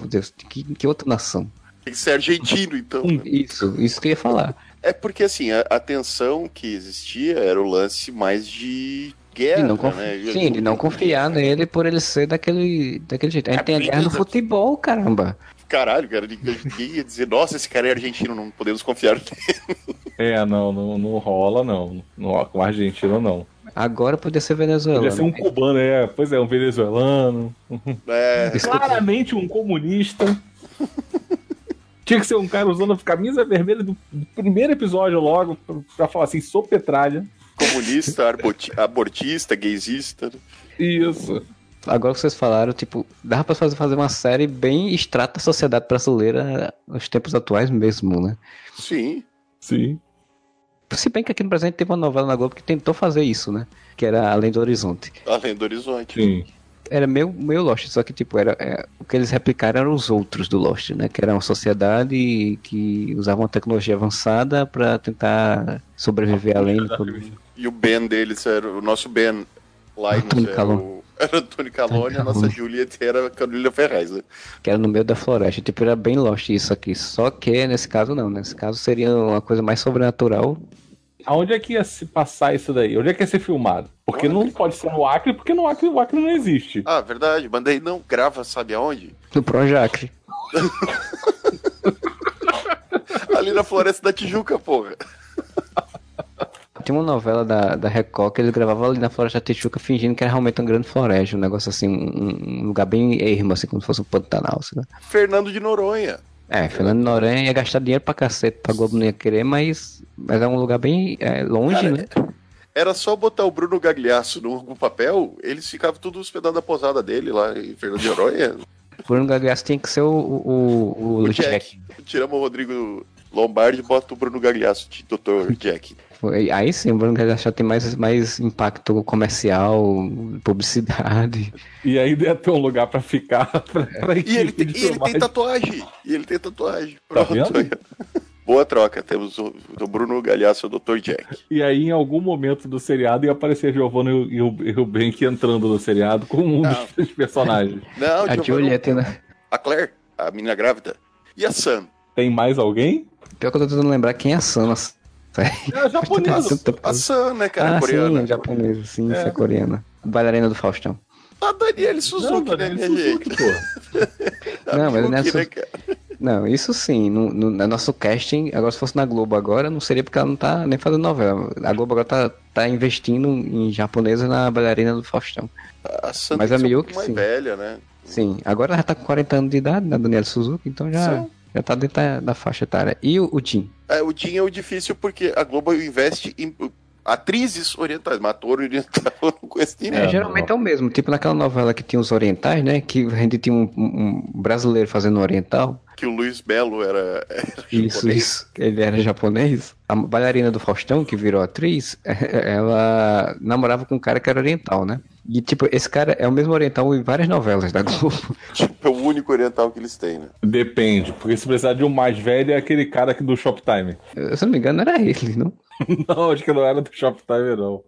Que, que outra nação? Tem que ser argentino, então. né? Isso, isso que eu ia falar. É porque, assim, a, a tensão que existia era o lance mais de guerra, De não confi- né? Sim, de não confiar nele por ele ser daquele, daquele jeito. A gente tem a guerra no futebol, caramba. Caralho, cara, ninguém ia dizer, nossa, esse cara é argentino, não podemos confiar nele. É, não, não, não rola, não. não com a Argentina, não. Agora podia ser venezuelano. Podia ser um cubano, é. Pois é, um venezuelano. É, Desculpa. Claramente um comunista. Tinha que ser um cara usando a camisa vermelha do do primeiro episódio logo, pra, pra falar assim, sou petralha. comunista, abortista, gaysista. né? Isso. Agora que vocês falaram, tipo, dava pra fazer, fazer uma série bem extrata da sociedade brasileira nos tempos atuais mesmo, né? Sim. Sim. Se bem que aqui no Brasil a gente teve uma novela na Globo que tentou fazer isso, né? Que era Além do Horizonte. Além do horizonte. Sim. Era meio, meio Lost, só que, tipo, era, é, o que eles replicaram eram os outros do Lost, né? Que era uma sociedade que usava uma tecnologia avançada pra tentar sobreviver além de tudo. E o Ben deles era o nosso Ben Antônio Calon. Era o Tony Calone, a nossa. Juliet era a Carolina Ferraz, né? Que era no meio da floresta. Tipo, era bem Lost isso aqui. Só que, nesse caso, não. Nesse caso, seria uma coisa mais sobrenatural. Aonde é que ia se passar isso daí? Onde é que ia ser filmado? Porque não pode ser no Acre, porque no Acre, o Acre não existe. Ah, verdade, mandei não, grava sabe aonde? No Projac. Ali na Floresta da Tijuca, porra. Tinha uma novela da, da Record que eles gravavam ali na Floresta Tijuca fingindo que era realmente uma grande floresta. Um negócio assim, um, um lugar bem ermo, assim, como se fosse um Pantanal, assim, né? Fernando de Noronha. É, Fernando Noronha ia gastar dinheiro pra cacete, pra Globo não ia querer, mas, mas é um lugar bem é, longe, Cara, né? Era só botar o Bruno Gagliasso no, papel, eles ficavam tudo hospedando na posada dele lá em Fernando de Noronha. Bruno Gagliasso tinha que ser o, o, o, o Jack. Tiramos o Rodrigo Lombardi e bota o Bruno Gagliasso de Dr. Jack. Foi- Aí sim, o Bruno Gagliasso já tem mais, mais impacto comercial, publicidade. E aí ia ter um lugar pra ficar pra, pra E ele, tem, e ele tem tatuagem. E ele tem tatuagem. Tá Pronto. vendo? Boa troca. Temos o, o Bruno Galhaço e o Dr. Jack. E aí, em algum momento do seriado, ia aparecer a Giovanna e o, e o Bank entrando no seriado como um Não. dos personagens. Não, A Giovanni- Juliet, né? A Claire, a menina grávida. E a Sam. Tem mais alguém? Pior que eu tô tentando lembrar quem é a Sam. É japonesa. A Sam, né, cara? Ah, coreana. sim, japonesa, sim, é. é coreana. Bailarina do Faustão. A Daniele Suzuki, não, né, Suzuki? Pô. não, mas não é Su... né, Não, isso sim. No, no, no, nosso casting, agora se fosse na Globo agora, não seria porque ela não tá nem fazendo novela. A Globo agora tá, tá investindo em japonesa na bailarina do Faustão. A Sam mas a Miyuki, mais sim. velha, né? Sim, agora ela já tá com 40 anos de idade, né, Daniela Suzuki, então já, já tá dentro da, da faixa etária. E o, o Tim? É, o Tim é o difícil porque a Globo investe em atrizes orientais, mas ator oriental eu não conheço ninguém. É, geralmente é o mesmo, tipo naquela novela que tinha os orientais, né? Que a gente tinha um, um brasileiro fazendo oriental. Que o Luiz Belo era, era Isso, japonês. isso. Ele era japonês. A bailarina do Faustão, que virou atriz, ela namorava com um cara que era oriental, né? E, tipo, esse cara é o mesmo oriental em várias novelas da Globo. Tipo, é o único oriental que eles têm, né? Depende, porque se precisar de um mais velho é aquele cara aqui do Shoptime. Se eu não me engano, era ele, não? não, acho que não era do Shoptime, não.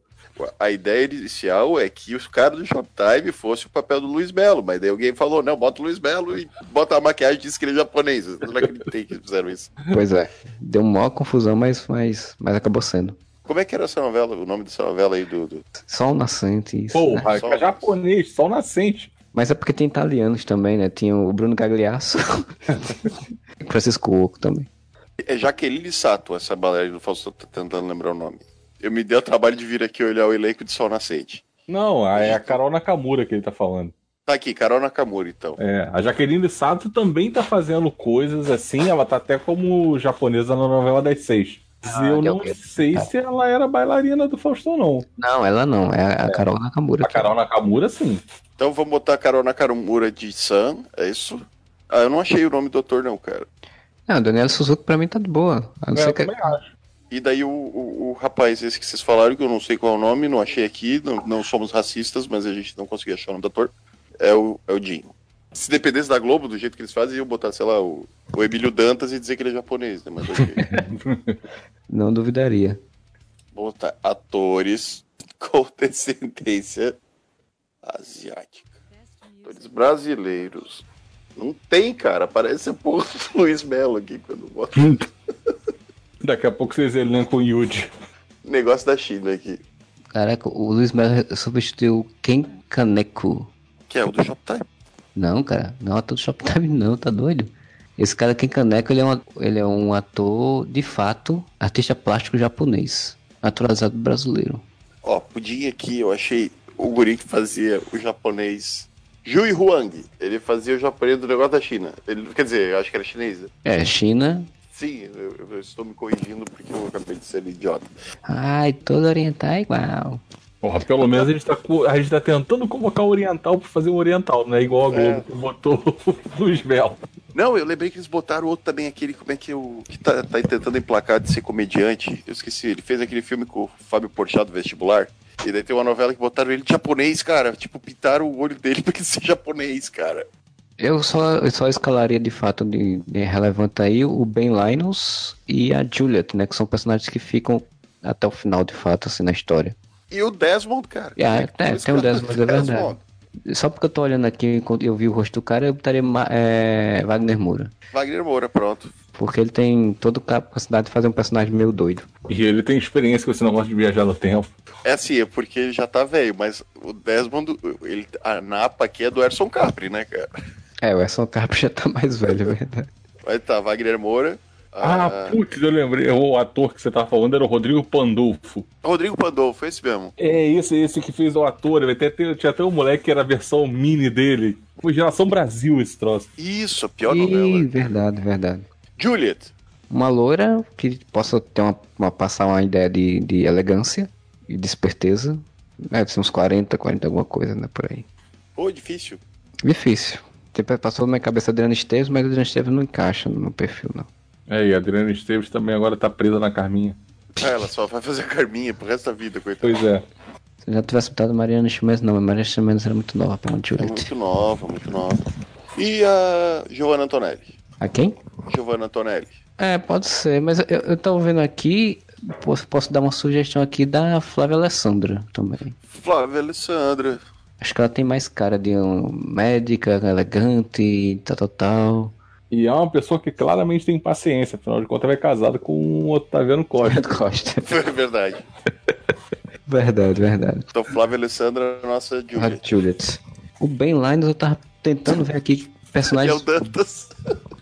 A ideia inicial é que os caras do Shoptime fosse o papel do Luiz Belo, mas daí alguém falou, não, bota o Luiz Belo e bota a maquiagem e diz que ele é japonês. Eu não acreditei que fizeram isso. Pois é, deu uma confusão, mas, mas, mas acabou sendo. Como é que era essa novela, o nome dessa novela aí do... do... Sol Nascente, isso. Porra, né? Sol... é japonês, Sol Nascente. Mas é porque tem italianos também, né? Tinha o Bruno Gagliasso e Francisco Oco também. É Jaqueline Sato, essa bailarina do Faustão, tô tentando lembrar o nome. Eu me dei o trabalho de vir aqui olhar o elenco de Sol Nascente. Não, é a Carol Nakamura que ele tá falando. Tá aqui, Carol Nakamura, então. É, a Jaqueline Sato também tá fazendo coisas assim, ela tá até como japonesa na novela das seis. Ah, eu não sei é. se ela era bailarina do Faustão, não. Não, ela não, é a é. Carol Nakamura. A Carol Nakamura, sim. Então vamos botar a Carol Nakamura de Sam, é isso? Ah, eu não achei o nome do doutor, não, cara. Não, Daniela Suzuki pra mim tá de boa. A não é, que... acho. E daí o, o, o, rapaz, esse que vocês falaram, que eu não sei qual é o nome, não achei aqui, não, não somos racistas, mas a gente não conseguiu achar o nome do ator, é o, é o Dinho. Se dependesse da Globo, do jeito que eles fazem, iam botar, sei lá, o, o Emílio Dantas e dizer que ele é japonês, né? Mas okay. não duvidaria. Botar atores com descendência asiática. Atores brasileiros. Não tem, cara. Parece o porra do Luiz Melo aqui quando bota. Daqui a pouco vocês elencam o Yuji. Negócio da China aqui. Caraca, o Luiz Melo substituiu Ken Kaneko. Que é o do Shoptime. Não, cara. Não é ator do Shoptime, não, tá doido? Esse cara Ken Kaneko, ele é, um, ele é um ator, de fato, artista plástico japonês. Naturalizado brasileiro. Ó, pudim aqui, eu achei o guri que fazia o japonês Jui Huang. Ele fazia o japonês do negócio da China. Ele, quer dizer, eu acho que era chinês. Né? É, China. Sim, eu, eu, estou me corrigindo porque eu acabei de ser idiota. Ai, todo oriental é igual. Porra, pelo menos a gente, tá, a gente tá tentando convocar o oriental pra fazer um oriental, não é igual a Globo é. que botou o Luiz Mel. Não, eu lembrei que eles botaram outro também, aquele, como é que o. que tá, tá tentando emplacar de ser comediante. Eu esqueci, ele fez aquele filme com o Fábio Porchat do vestibular. E daí tem uma novela que botaram ele de japonês, cara. Tipo, pintaram o olho dele pra ele ser japonês, cara. Eu só, eu só escalaria de fato de, de relevante aí o Ben Linus e a Juliet, né? Que são personagens que ficam até o final, de fato, assim, na história. E o Desmond, cara. Ah, é, é, tem o Desmond, é verdade. Desmond. Só porque eu tô olhando aqui, enquanto eu vi o rosto do cara, eu botaria é, Wagner Moura. Wagner Moura, pronto. Porque ele tem toda a capacidade de fazer um personagem meio doido. E ele tem experiência com esse negócio de viajar no tempo. É assim, é porque ele já tá velho, mas o Desmond, ele, a napa aqui é do Erson Capri, né, cara? É, o Erson Capri já tá mais velho, é verdade. Vai tá, Wagner Moura. Ah, ah, putz, eu lembrei. O ator que você tava falando era o Rodrigo Pandolfo. Rodrigo Pandolfo, esse mesmo. É, esse, esse que fez o ator. Ele até, tinha até um moleque que era a versão mini dele. Foi Geração Brasil esse troço. Isso, a pior Ih, novela. Verdade, verdade. Juliet. Uma loura que possa ter uma, uma passar uma ideia de, de elegância e de esperteza. Deve ser uns 40, 40 alguma coisa, né, por aí. Pô, difícil. Difícil. Tipo, passou na minha cabeça Adriana Esteves, mas Adriana Esteves não encaixa no perfil, não. É, e a Adriana Esteves também agora tá presa na Carminha. É, ela só vai fazer a Carminha pro resto da vida, coitada. Pois é. Se eu já tivesse botado Mariana Chimenez, não, mas Mariana Chimenez era muito nova pra Juliet. É muito nova, muito nova. E a Giovanna Antonelli? A quem? Giovanna Antonelli. É, pode ser, mas eu, eu tô vendo aqui, posso, posso dar uma sugestão aqui da Flávia Alessandra também. Flávia Alessandra. Acho que ela tem mais cara de um médica, elegante, tal, tal, tal. E é uma pessoa que claramente tem paciência, afinal de contas, ela é casada com o Otaviano Costa. Costa. É verdade. verdade, verdade. Então, Flávia Alessandra, nossa Juliet. A Juliet. O Ben Linus, eu tava tentando ver aqui que personagem. É o Dantas.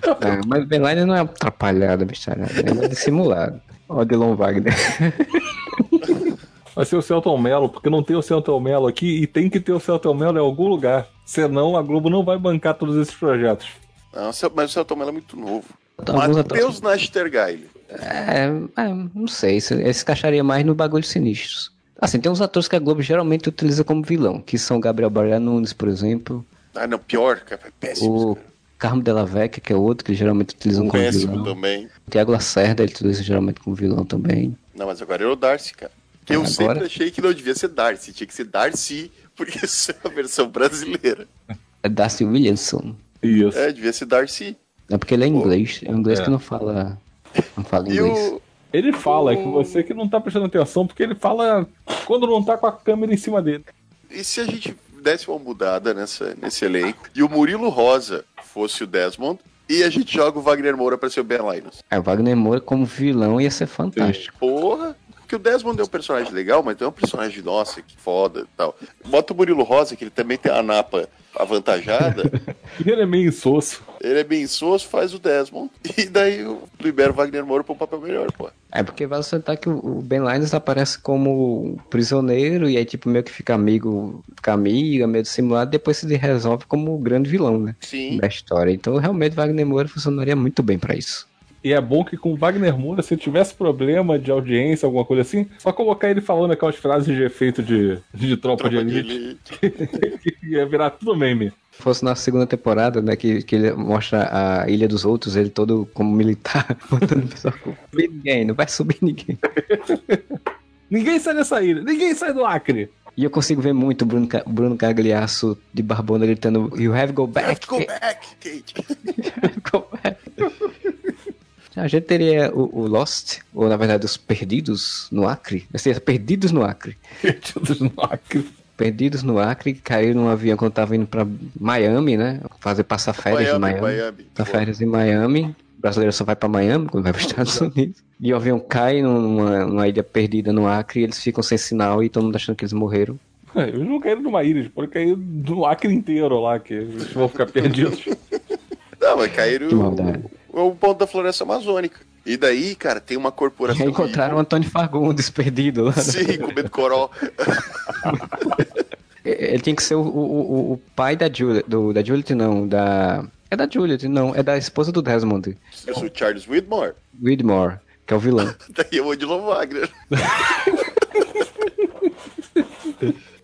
É, mas o Ben Linus não é atrapalhado, bicharada. Ele é dissimulado. Ó, Delon Wagner. Vai ser o Celton Mello, porque não tem o Celton Mello aqui e tem que ter o Celton Mello em algum lugar. Senão a Globo não vai bancar todos esses projetos. Não, mas o Celton Mello é muito novo. Alguns Matheus Nastergaile. É, é, não sei, esse, esse encaixaria mais no bagulho sinistros. Assim, tem uns atores que a Globo geralmente utiliza como vilão, que são Gabriel Barra Nunes, por exemplo. Ah, não, pior, cara, é péssimo. O Carmo Della Vecchia, que é outro que geralmente utilizam como Péssimo vilão. também. O Tiago Lacerda, ele utiliza geralmente como vilão também. Não, mas agora é o Darcy, cara. Que eu Agora- sempre achei que não devia ser Darcy, tinha que ser Darcy, porque isso é a versão brasileira. É Darcy Williamson. Isso. É, devia ser Darcy. É porque ele é inglês. É um inglês É. que não fala. Não fala E inglês. o. Ele fala, é que você que não tá prestando atenção, porque ele fala quando não tá com a câmera em cima dele. E se a gente desse uma mudada nessa, nesse elenco e o Murilo Rosa fosse o Desmond e a gente joga o Wagner Moura pra ser o Ben Linus? É, o Wagner Moura como vilão ia ser fantástico. Porra! Porque o Desmond é um personagem legal, mas é um personagem, nossa, que foda e tal. Bota o Murilo Rosa, que ele também tem a napa avantajada. Ele é meio insosso. ele é bem soço, faz o Desmond. E daí eu libero o Wagner Moura pra um papel melhor, pô. É porque vai sentar que o Ben Linus aparece como prisioneiro e aí, tipo, meio que fica amigo, fica amiga, meio dissimulado, depois se resolve como o grande vilão, né? Sim. Da história. Então, realmente, Wagner Moura funcionaria muito bem pra isso. E é bom que com o Wagner Moura, se tivesse problema de audiência, alguma coisa assim, só colocar ele falando aquelas frases de efeito de, de tropa, Tropa de de elite, elite. que ia virar tudo meme. Se fosse na segunda temporada, né, que, que ele mostra a Ilha dos Outros, ele todo como militar, botando o pessoal com subir ninguém, não vai subir ninguém. Ninguém sai dessa ilha, ninguém sai do Acre. E eu consigo ver muito o Bruno, Bruno Cagliasso de Barbona gritando You have go Have back! to go back, Kate. Go back. A gente teria o, o Lost, ou na verdade os Perdidos no Acre. Seria Perdidos no Acre. Perdidos no Acre. Perdidos no Acre, que caíram num avião quando tava indo pra Miami, né? Fazer passar férias em Miami, Miami. Miami. Passar férias em Miami. O brasileiro só vai pra Miami quando vai para os Estados Unidos. E o avião cai numa, numa ilha perdida no Acre e eles ficam sem sinal e todo mundo achando que eles morreram. É, Eles não caíram numa ilha, eles podem cair no Acre inteiro lá, que eles vão ficar perdidos. Não, mas caíram Que maldade. O, o ponto da floresta amazônica. E daí, cara, tem uma corporação. encontraram o Antônio Fagundes perdido lá. Sim, comendo coró. Ele tinha que ser o, o, o- pai da Juliet, do, da Juliet não, da... É da Juliet, não, é da esposa do Desmond, Eu sou o Charles Whitmore. Widmore, que é o vilão. Daí eu vou de Wagner.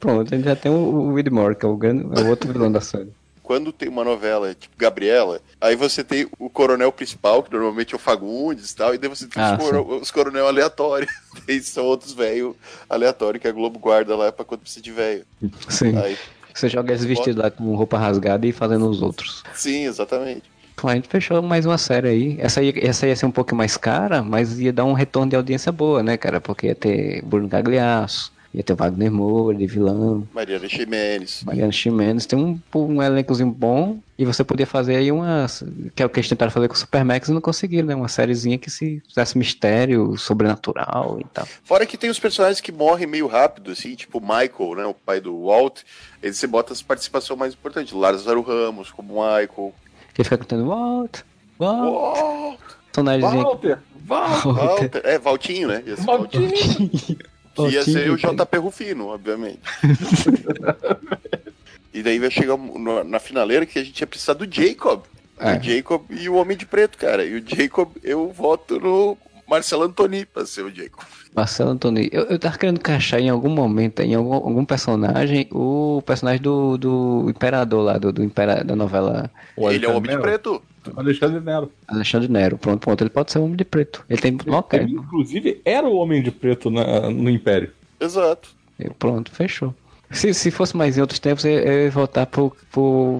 Pronto, a gente já tem o, o Widmore, que é o, grande, é o outro vilão da série. Quando tem uma novela tipo Gabriela, aí você tem o coronel principal, que normalmente é o Fagundes e tal, e daí você tem Ah, os, coro- os coronel aleatórios. Esses são outros velhos aleatórios que a Globo guarda lá pra quando precisa de velho. Sim. Aí, Você joga eles vestidos lá com roupa rasgada e fazendo os outros. sim, exatamente. Bom, a gente fechou mais uma série aí. Essa ia, essa ia ser um pouco mais cara, mas ia dar um retorno de audiência boa, né, cara? Porque ia ter Bruno Gagliasso, ia ter Wagner Moura de vilão, Mariana Ximenes. Mariana Ximenes. Tem um, um elencozinho bom e você podia fazer aí uma... Que é o que eles tentaram fazer com o Supermax e não conseguiram, né? Uma sériezinha que se fizesse mistério, sobrenatural e tal. Fora que tem os personagens que morrem meio rápido, assim, tipo o Michael, né? O pai do Walt. Aí você bota as participações mais importantes. Lázaro Ramos, como Michael. Que fica cantando Walt, Walt, Walt! Walter! Walter! Walter. É, Valtinho, né? Valtinho. Que ia ser o JP Rufino, obviamente. e daí vai chegar na finaleira que a gente ia precisar do Jacob. É. O Jacob e o Homem de Preto, cara. E o Jacob, eu voto no Marcelo Antoni pra ser o Jacob. Marcelo Antoni, eu, eu tava querendo encaixar em algum momento, em algum, algum personagem, o personagem do, do Imperador lá, do, do impera, da novela O Ele é o Homem de Preto. Alexandre Nero. Alexandre Nero. Pronto, pronto, ele pode ser o Homem de Preto. Ele tem ok. Ele, inclusive, era o Homem de Preto na- no Império. Exato. Pronto, fechou. Se, se fosse mais em outros tempos, eu, eu ia voltar pro, pro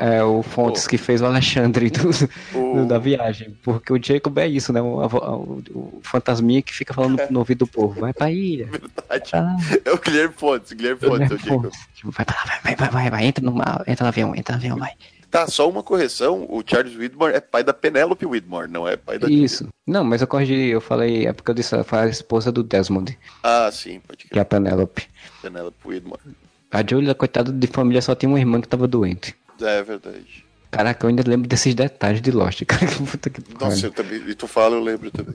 é, o Fontes oh. que fez o Alexandre do, oh. do, da viagem. Porque o Jacob é isso, né? O, o, o fantasminha que fica falando no ouvido do povo. Vai pra ilha. Verdade. É o Guilherme Fontes, Guilherme Fontes, é o Jacob. Tipo, vai pra lá, vai, vai, vai, vai, entra no, entra no avião, entra no avião, vai. Tá, só uma correção, o Charles Widmore é pai da Penelope Widmore, não é pai da Isso. Julia. Não, mas eu corrigi, eu falei, é porque eu disse, foi a esposa do Desmond. Ah, sim, pode crer. Que é a Penelope. Penelope Widmore. A Julia, coitada de família, só tinha uma irmã que tava doente. É, é verdade. Caraca, eu ainda lembro desses detalhes de Lost, cara. Puta que Nossa, eu também, e tu fala, eu lembro também.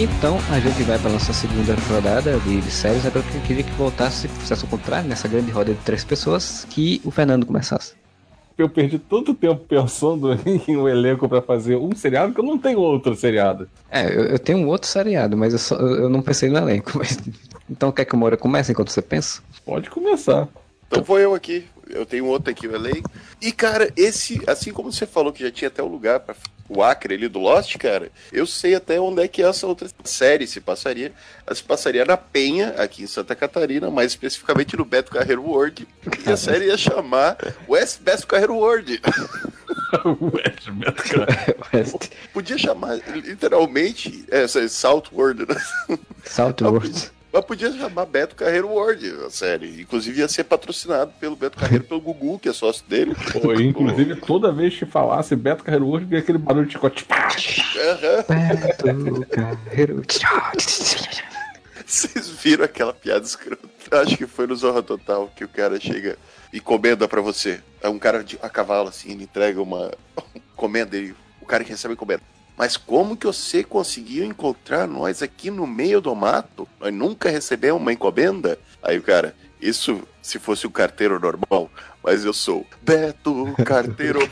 Então a gente vai para nossa segunda rodada de, de séries. Agora eu queria que voltasse, fizesse o contrário, nessa grande roda de três pessoas, que o Fernando começasse. Eu perdi todo o tempo pensando em um elenco para fazer um seriado, que eu não tenho outro seriado. É, eu, eu tenho um outro seriado, mas eu, só, eu não pensei no elenco. Mas... Então quer que o Moura comece enquanto você pensa? Pode começar. Então vou eu aqui. Eu tenho outro aqui, o elenco. E, cara, esse, assim como você falou que já tinha até o um lugar para o Acre ali do Lost, cara, eu sei até onde é que essa outra série se passaria. Ela se passaria na Penha, aqui em Santa Catarina, mais especificamente no Beto Carreiro World. E a série ia chamar West Beto Carreiro World. West Beto Carreiro. Podia chamar literalmente é, South World, né? South World. Mas podia chamar Beto Carreiro World, a série. Inclusive ia ser patrocinado pelo Beto Carreiro, pelo Gugu, que é sócio dele. Pô, inclusive, toda vez que falasse Beto Carreiro World, vinha aquele barulho de chicote. Beto Carreiro. Vocês viram aquela piada escrota? Acho que foi no Zorra Total que o cara chega e encomenda para você. É um cara de, a cavalo, assim, ele entrega uma encomenda e o cara que recebe a encomenda mas como que você conseguiu encontrar nós aqui no meio do mato? Nós nunca recebemos uma encomenda? Aí o cara, isso se fosse um carteiro normal, mas eu sou Beto Carteiro.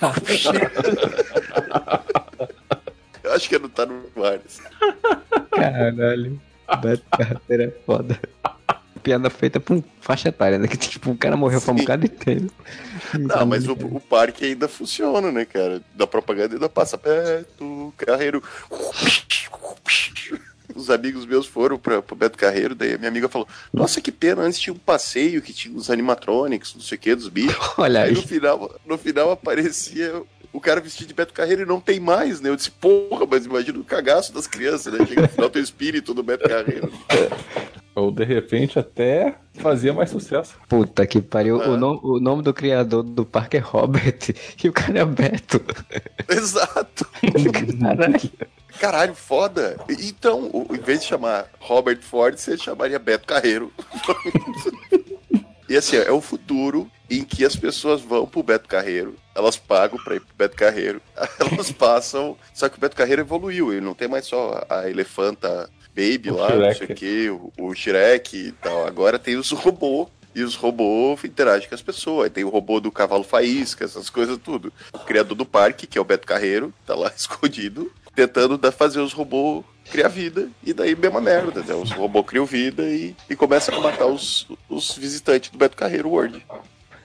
eu acho que não tá no ar. Caralho, Beto Carteiro é foda piada feita por um faixa etária, né? Que tipo, o cara morreu Sim. pra um bocado inteiro. Não, mas o, o, parque ainda funciona, né, cara? Da propaganda ainda passa perto, carreiro. Os amigos meus foram pra, pro Beto Carreiro, daí a minha amiga falou: Nossa, que pena, antes tinha um passeio que tinha os animatronics, não sei o que, dos bichos. Olha aí. aí. No final, no final aparecia o cara vestido de Beto Carreiro e não tem mais, né? Eu disse, porra, mas imagina o cagaço das crianças, né? Chega no final tem o espírito do Beto Carreiro. Ou de repente até fazia mais sucesso. Puta que pariu. O, no, o, nome do criador do parque é Robert e o cara é Beto. Exato. Caralho. Caralho, foda. Então, em vez de chamar Robert Ford, você chamaria Beto Carreiro. e assim, é o futuro em que as pessoas vão pro Beto Carreiro, elas pagam pra ir pro Beto Carreiro, elas passam. Só que o Beto Carreiro evoluiu, ele não tem mais só a elefanta Baby o lá, Shrek. não sei o que, o, o Shrek e tal. Agora tem os robôs e os robôs interagem com as pessoas. Tem o robô do cavalo faísca, essas coisas tudo. O criador do parque, que é o Beto Carreiro, tá lá escondido, tentando fazer os robôs criar vida. E daí mesma merda, né? Os robôs criam vida e, e começam a matar os, os visitantes do Beto Carreiro World.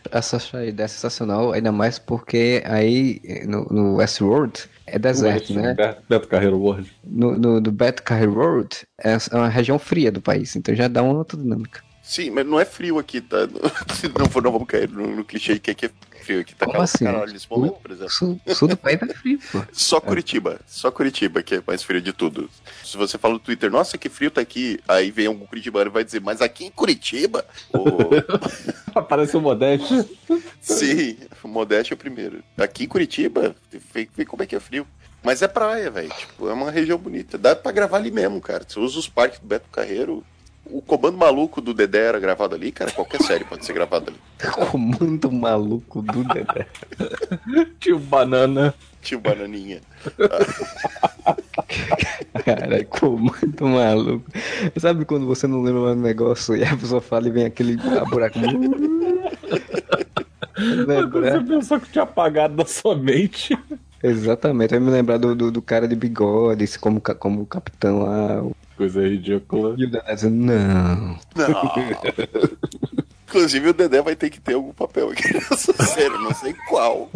Essa ideia é sensacional, ainda mais porque aí no, no Westworld é deserto, né? Beto Carreiro World. No, no, do Beto Carreiro World é uma região fria do país, então já dá uma outra dinâmica. Sim, mas não é frio aqui, tá? Não, não vamos cair no, no clichê que aqui é frio. Aqui tá Como assim? caralho nesse momento, por exemplo. Sul, sul do país é frio, pô. Só Curitiba. Só Curitiba que é mais frio de tudo. Se você fala no Twitter, nossa, que frio tá aqui, aí vem algum curitibano e vai dizer, mas aqui em Curitiba? Aparece o Modeste. Sim, o Modeste é o primeiro. Aqui em Curitiba, vê, vê como é que é frio. Mas é praia, velho. Tipo, é uma região bonita. Dá pra gravar ali mesmo, cara. Você usa os parques do Beto Carreiro, o comando maluco do Dedé era gravado ali, cara, qualquer série pode ser gravada ali. comando maluco do Dedé. Tio Banana. Tio Bananinha. cara, comando maluco. Sabe quando você não lembra um negócio e a pessoa fala e vem aquele buraco. Lembra? Você pensou que tinha apagado da sua mente. Exatamente, vai me lembrar do, do, do, cara de bigode, como, como capitão lá. Coisa ridícula. E o Danés, não. Não. Inclusive o Dedé vai ter que ter algum papel aqui nessa série, não sei qual.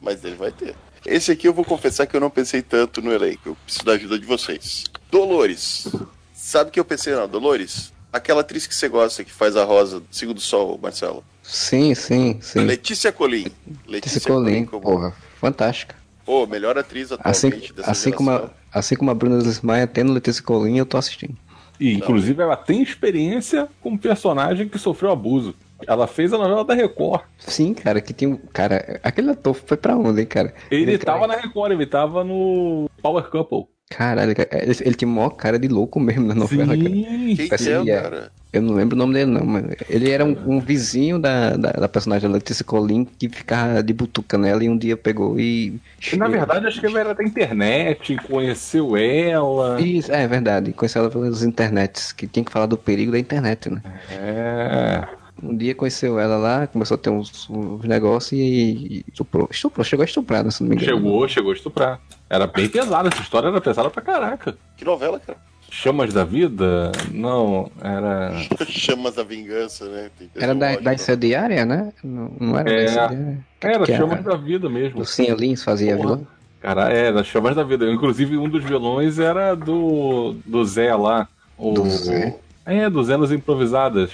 Mas ele vai ter. Esse aqui eu vou confessar que eu não pensei tanto no elenco. Eu preciso da ajuda de vocês. Dolores. Sabe o que eu pensei na Dolores? Aquela atriz que você gosta, que faz a Rosa do Sigo do Sol, Marcelo. Sim, sim, sim. Letícia Colim. Letícia Colim, como... porra, fantástica. Pô, melhor atriz atualmente assim, dessa assim como a, Assim como a Bruna Desmaia tendo Letícia Colim, eu tô assistindo. E, inclusive, ela tem experiência como personagem que sofreu abuso. Ela fez a novela da Record. Sim, cara, que tem um. Cara, aquele ator foi pra onde, hein, cara? Ele, ele tava na Record, ele tava no Power Couple. Caralho, ele, ele tinha maior cara de louco mesmo na novela, Sim. cara. Quem é, cara? Eu não lembro o nome dele, não, mas ele era um, um vizinho da, da, da, personagem Letícia Colin que ficava de butuca nela e um dia pegou e. e na verdade, acho que ele era da internet, conheceu ela. Isso, é verdade, conheceu ela pelas internets, que tinha que falar do perigo da internet, né? É. Um dia conheceu ela lá, começou a ter uns, uns negócios e, e estuprou. Estuprou, chegou a estuprar, né, se não me engano. Chegou, chegou a estuprar. Era bem pesada, essa história era pesada pra caraca. Que novela, cara? Chamas da Vida? Não, era. Chamas da Vingança, né? Era da, da incendiária, né? Não, não era é, da incendiária? Era, que Chamas era? da Vida mesmo. O Sim Lins fazia vilão? Cara, é, das Chamas da Vida. Inclusive, um dos vilões era do, do Zé lá. O, do Zé? É, do Zé nos Improvisadas.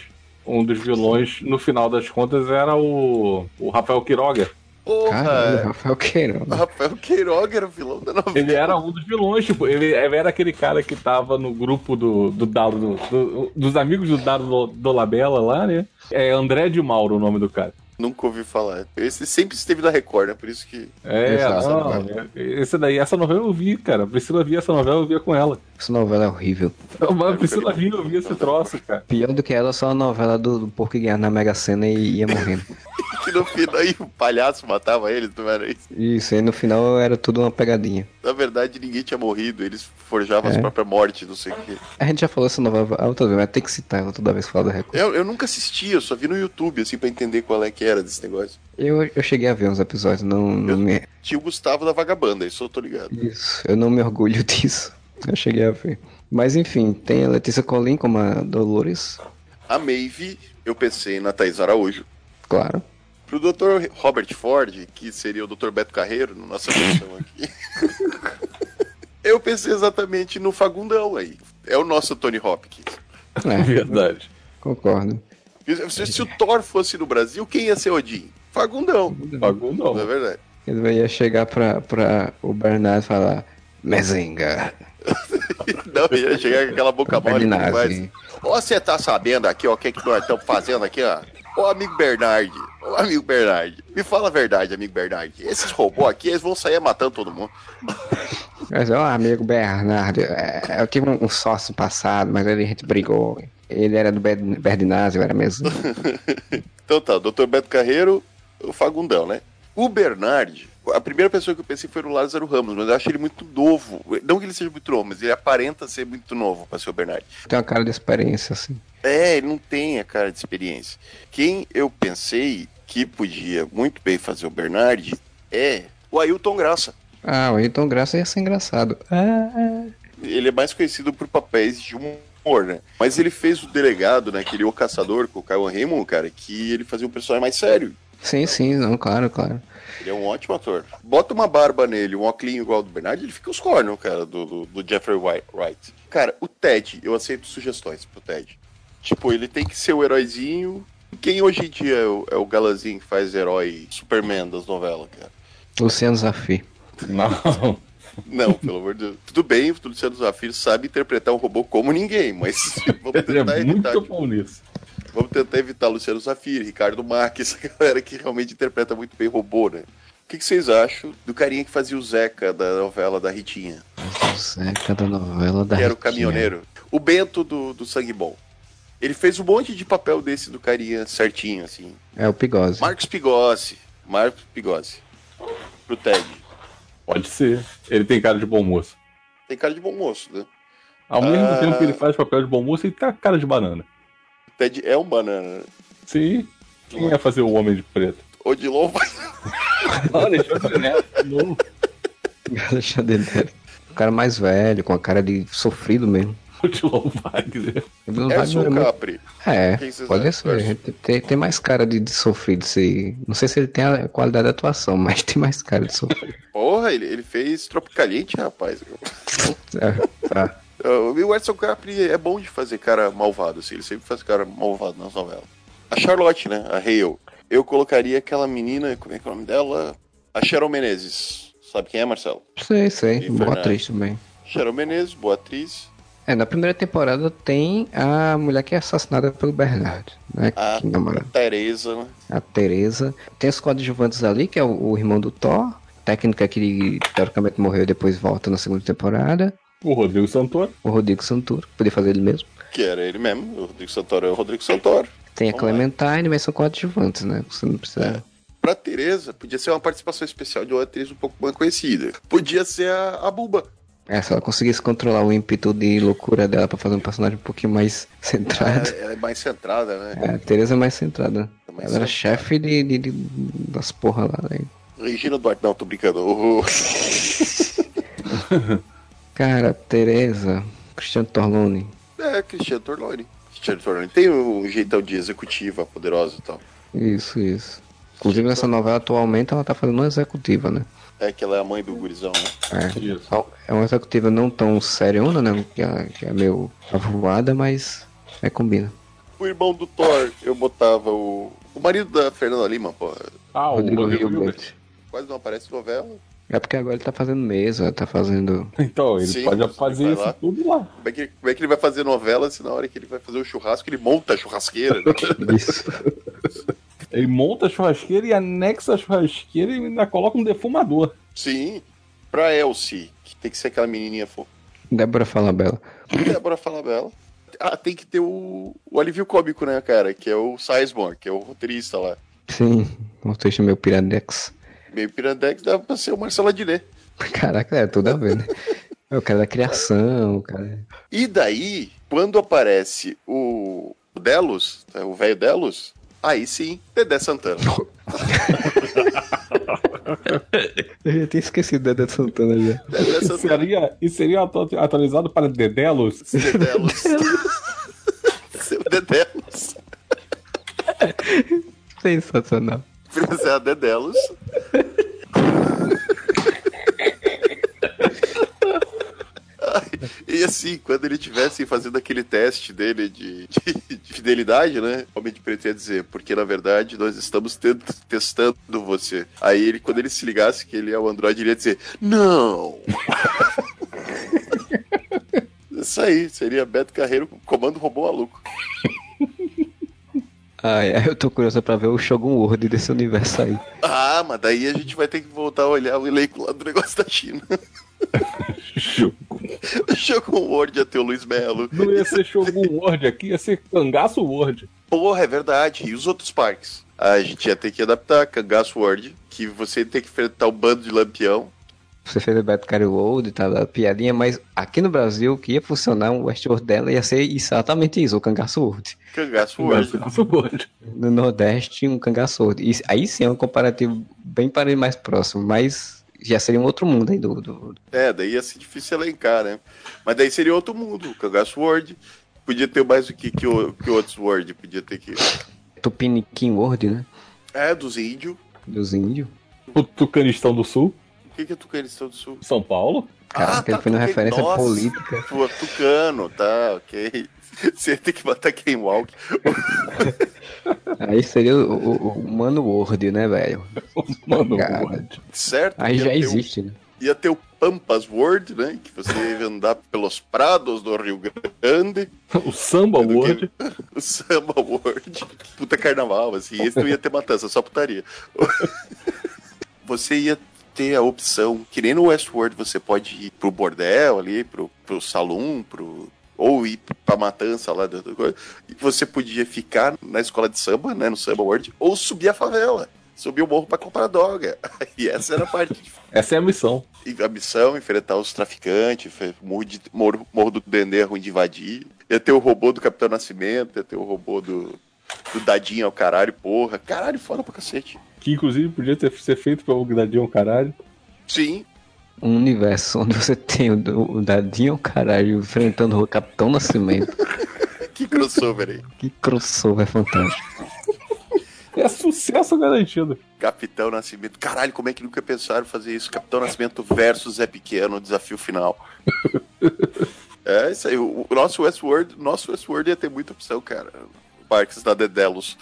Um dos vilões, no final das contas, era o, o Rafael Quiroga. Porra! Caramba, Rafael Queiroga. Rafael Queiroga era o vilão da novela. Ele era um dos vilões, tipo, ele era aquele cara que tava no grupo do, do Dado, do, do, dos amigos do Dado do Labella lá, né? É André de Mauro o nome do cara. Nunca ouvi falar. Esse sempre esteve na Record, né? Por isso que. É, não, é, esse daí, essa novela eu vi, cara. A Priscila via essa novela, eu via com ela. Essa novela é horrível. A Priscila via, eu via esse troço, cara. Pior do que ela, só a novela do, do porco que na Mega Sena e ia morrendo. que no final aí o palhaço matava eles, não era isso? Isso, aí no final era tudo uma pegadinha. Na verdade, ninguém tinha morrido, eles forjavam é. as próprias mortes, não sei o quê. A gente já falou essa novela outra vez, mas tem que citar ela toda vez que fala da Record. Eu, eu nunca assisti, eu só vi no YouTube, assim, pra entender qual é que era desse negócio. Eu, eu cheguei a ver uns episódios, não, não me. Tinha o Gustavo da Vagabanda, isso eu tô ligado. Isso, eu não me orgulho disso. Eu cheguei a ver. Mas enfim, tem a Letícia Colin como a Dolores. A Maeve, eu pensei na Thais Araújo. Claro. Pro Dr. Robert Ford, que seria o Dr. Beto Carreiro, na nossa versão aqui. eu pensei exatamente no Fagundão aí. É o nosso Tony Hopkins. É verdade. Concordo. Se, se, o Thor fosse no Brasil, quem ia ser Odin? Fagundão. Fagundão. Não é verdade. Ele ia chegar pra, pra o Bernardo e falar: Mezenga. Não, ia chegar com aquela boca mole. Ó, você tá sabendo aqui, ó, o que, que nós estamos fazendo aqui, ó? Ô, amigo Bernard, ô, amigo Bernard, me fala a verdade, amigo Bernard. Esses robôs aqui, eles vão sair matando todo mundo. Mas, ó, amigo Bernard, é, eu tive um, sócio passado, mas ele, a gente brigou. Ele era do Berdinazio, era mesmo. então tá, Dr. Beto Carreiro, o Fagundão, né? O Bernard, a primeira pessoa que eu pensei foi o Lázaro Ramos, mas eu acho ele muito novo. Não que ele seja muito novo, mas ele aparenta ser muito novo para ser o Bernard. Tem uma cara de experiência, assim. É, ele não tem a cara de experiência. Quem eu pensei que podia muito bem fazer o Bernard é o Ailton Graça. Ah, o Ailton Graça ia ser engraçado. Ah. Ele é mais conhecido por papéis de humor, né? Mas ele fez o delegado, né? Aquele O Caçador com o Kyle Raymond, cara, que ele fazia um personagem mais sério. Sim, sim, não, claro, claro. Ele é um ótimo ator. Bota uma barba nele, um óculos igual ao do Bernard, ele fica os cornos, cara, do, do, do Jeffrey Wright. Cara, o Ted, eu aceito sugestões pro Ted. Tipo, ele tem que ser o heróizinho. Quem hoje em dia é o, é o galazinho que faz herói Superman das novelas, cara? Luciano Zafir. Não. Não, pelo amor de Deus. Tudo bem, o Luciano Zafir sabe interpretar um robô como ninguém, mas vamos tentar é evitar. Muito bom nisso. Vamos tentar evitar Luciano Zafir, Ricardo Marques, essa galera que realmente interpreta muito bem robô, né? O que, que vocês acham do carinha que fazia o Zeca da novela da Ritinha? O Zeca da novela da que Ritinha. era o caminhoneiro. O Bento do, do Sangue Bom. Ele fez um monte de papel desse do carinha certinho, assim. É o Pigose. Marcos Pigose. Marcos Pigose. Pro Ted. Pode ser. Ele tem cara de bom moço. Tem cara de bom moço, né? Ao mesmo ah... tempo que ele faz papel de bom moço, ele tem cara de banana. Ted é um banana. Sim. Quem ia fazer o Homem de Preto? Odilon vai. Alexandre Neto, novo. Alexandre Neto. O cara mais velho, com a cara de sofrido mesmo. O Dilon Wagner. O é Capri. É, pode acham? ser. Tem, tem mais cara de, de sofrido. Se... Não sei se ele tem a qualidade da atuação, mas tem mais cara de sofrido. Porra, ele, ele fez Tropicaliente, rapaz. É, tá. Uh, O Edson Capri é bom de fazer cara malvado, assim. Ele sempre faz cara malvado nas novelas. A Charlotte, né? A Hale. Eu colocaria aquela menina, como é que é o nome dela? A Cheryl Menezes. Sabe quem é, Marcelo? Sei, sei. Boa atriz também. Cheryl Menezes, boa atriz. É, na primeira temporada tem a mulher que é assassinada pelo Bernard, né? A que namora Tereza, né? a Teresa. Tem os coadjuvantes ali, que é o, o irmão do Thor. Técnica que teoricamente morreu e depois volta na segunda temporada. O Rodrigo Santoro. O Rodrigo Santoro, podia fazer ele mesmo. Que era ele mesmo. O Rodrigo Santoro é o Rodrigo Santoro. Tem a Vamos lá. Clementine, mas são coadjuvantes, né? Você não precisa. Pra Tereza, podia ser uma participação especial de uma atriz um pouco mais conhecida. Podia ser a, a Buba. É, se ela conseguisse controlar o ímpeto de loucura dela pra fazer um personagem um pouquinho mais centrado. Ela, ela é mais centrada, né? É, a Teresa é mais centrada. É mais ela era centrada. chefe de, de- de- das porra lá, né? Regina Duarte, não, tô brincando. Cara, Teresa, Cristiano Torlone. É, Cristiano Torlone. Cristiano Torlone tem um jeitão de executiva poderosa e tal. Isso, isso. Inclusive nessa novela atualmente ela tá fazendo uma executiva, né? É que ela é a mãe do gurizão, né? É. Isso. É uma executiva não tão seriona, né? Que é, que é meio avoada, mas é combina. O irmão do Thor, eu botava o. O marido da Fernanda Lima, pô. Ah, o Rodrigo Rodrigo Hilbert. Quase não aparece novela. É porque agora ele tá fazendo mesa, tá fazendo. Então, ele Sim, pode fazer vai isso lá. tudo lá. Como é, que, como é que ele vai fazer novela se na hora que ele vai fazer o churrasco ele monta a churrasqueira? né? Isso. Ele monta a churrasqueira e anexa a churrasqueira e ainda coloca um defumador. Sim. Pra Elsie, que tem que ser aquela menininha fofa. Débora Falabella. Débora Falabella. Ah, tem que ter o, o alívio cômico, né, cara? Que é o Sizemore, que é o roteirista lá. Sim, um texto meio piradex. Meio Pirandex dá pra ser o Marcelo Adnet. Caraca, é tudo a ver, né? É o cara da criação, o cara. E daí, quando aparece o o Delos, o velho Delos, aí sim, Dedé Santana. Eu já tinha esquecido Dedé Santana já. Dedé Santana. seria, e seria atu- atualizado para Dedelos. Dedelos. Seu Dedelos. Sensacional. Mas é a Dedelos. E assim, quando ele estivesse fazendo aquele teste dele de, de- de fidelidade, né? O Homem de Preto ia dizer, porque na verdade nós estamos testando você. Aí ele, quando ele se ligasse que ele é o Android, ele ia dizer, não! Isso aí, seria Beto Carreiro com comando robô maluco. Ai, ai, eu tô curioso pra ver o Shogun World desse universo aí. Ah, mas daí a gente vai ter que voltar a olhar o elenco lá do negócio da China. O Shogun World ia ter o Luiz Melo. Não ia ser Shogun World aqui, ia ser Cangaço World. Porra, é verdade. E os outros parques? A gente ia ter que adaptar Cangaço World, que você tem que enfrentar um bando de lampião. Você fez o Beto Carry World e tal, a piadinha, mas aqui no Brasil, o que ia funcionar um Westworld dela ia ser exatamente isso, o Cangaço World. Cangaço World. Cangaço World. No Nordeste, um Cangaço World. E aí sim é um comparativo bem para mais próximo, mas já seria um outro mundo aí do, do, É, daí ia ser difícil elencar, né? Mas daí seria outro mundo. Cangaço World. Podia ter mais o que, que, o- que outros World. Podia ter que. Tupiniquim World, né? É, dos índios. Dos índios. O Tucanistão do Sul, O que, que é Tucanistão do Sul? São Paulo. Cara, que ele foi Tucan- referência Nossa. política. Pô, Tucano, tá, ok. Você tem que botar Ken Walk. Aí seria o, o, o Mano World, né, velho? Mano, Cara. World. Certo? Aí já ter o- existe, né? Ia ter o Pampas World, né? Que você ia andar pelos prados do Rio Grande. O Samba World. que- O Samba World. Puta carnaval, assim. Esse não ia ter matança, só putaria. Você ia ter a opção, que nem no Westworld você pode ir pro bordel ali, pro, pro salão, pro. Ou ir pra matança lá. E você podia ficar na escola de samba, né? No Samba World, ou subir a favela. Subir o morro pra comprar droga. E essa era a parte Essa é a missão. e a missão, enfrentar os traficantes, morro, de, morro, morro do Dendê é ruim de invadir. Ia ter o robô do Capitão Nascimento, ia ter o robô do, do Dadinho ao caralho, porra. Caralho, foda pra cacete. Que inclusive podia ter, ser feito pelo Gradinho Caralho. Sim, um universo onde você tem o, o Dadinho caralho enfrentando o Capitão Nascimento. que crossover aí. Que crossover fantástico. É sucesso garantido. Capitão Nascimento. Caralho, como é que nunca pensaram fazer isso? Capitão Nascimento versus Zé Pequeno, desafio final. é isso aí. O nosso Westworld, nosso Westworld ia ter muita opção, cara. Parques da Dedelos.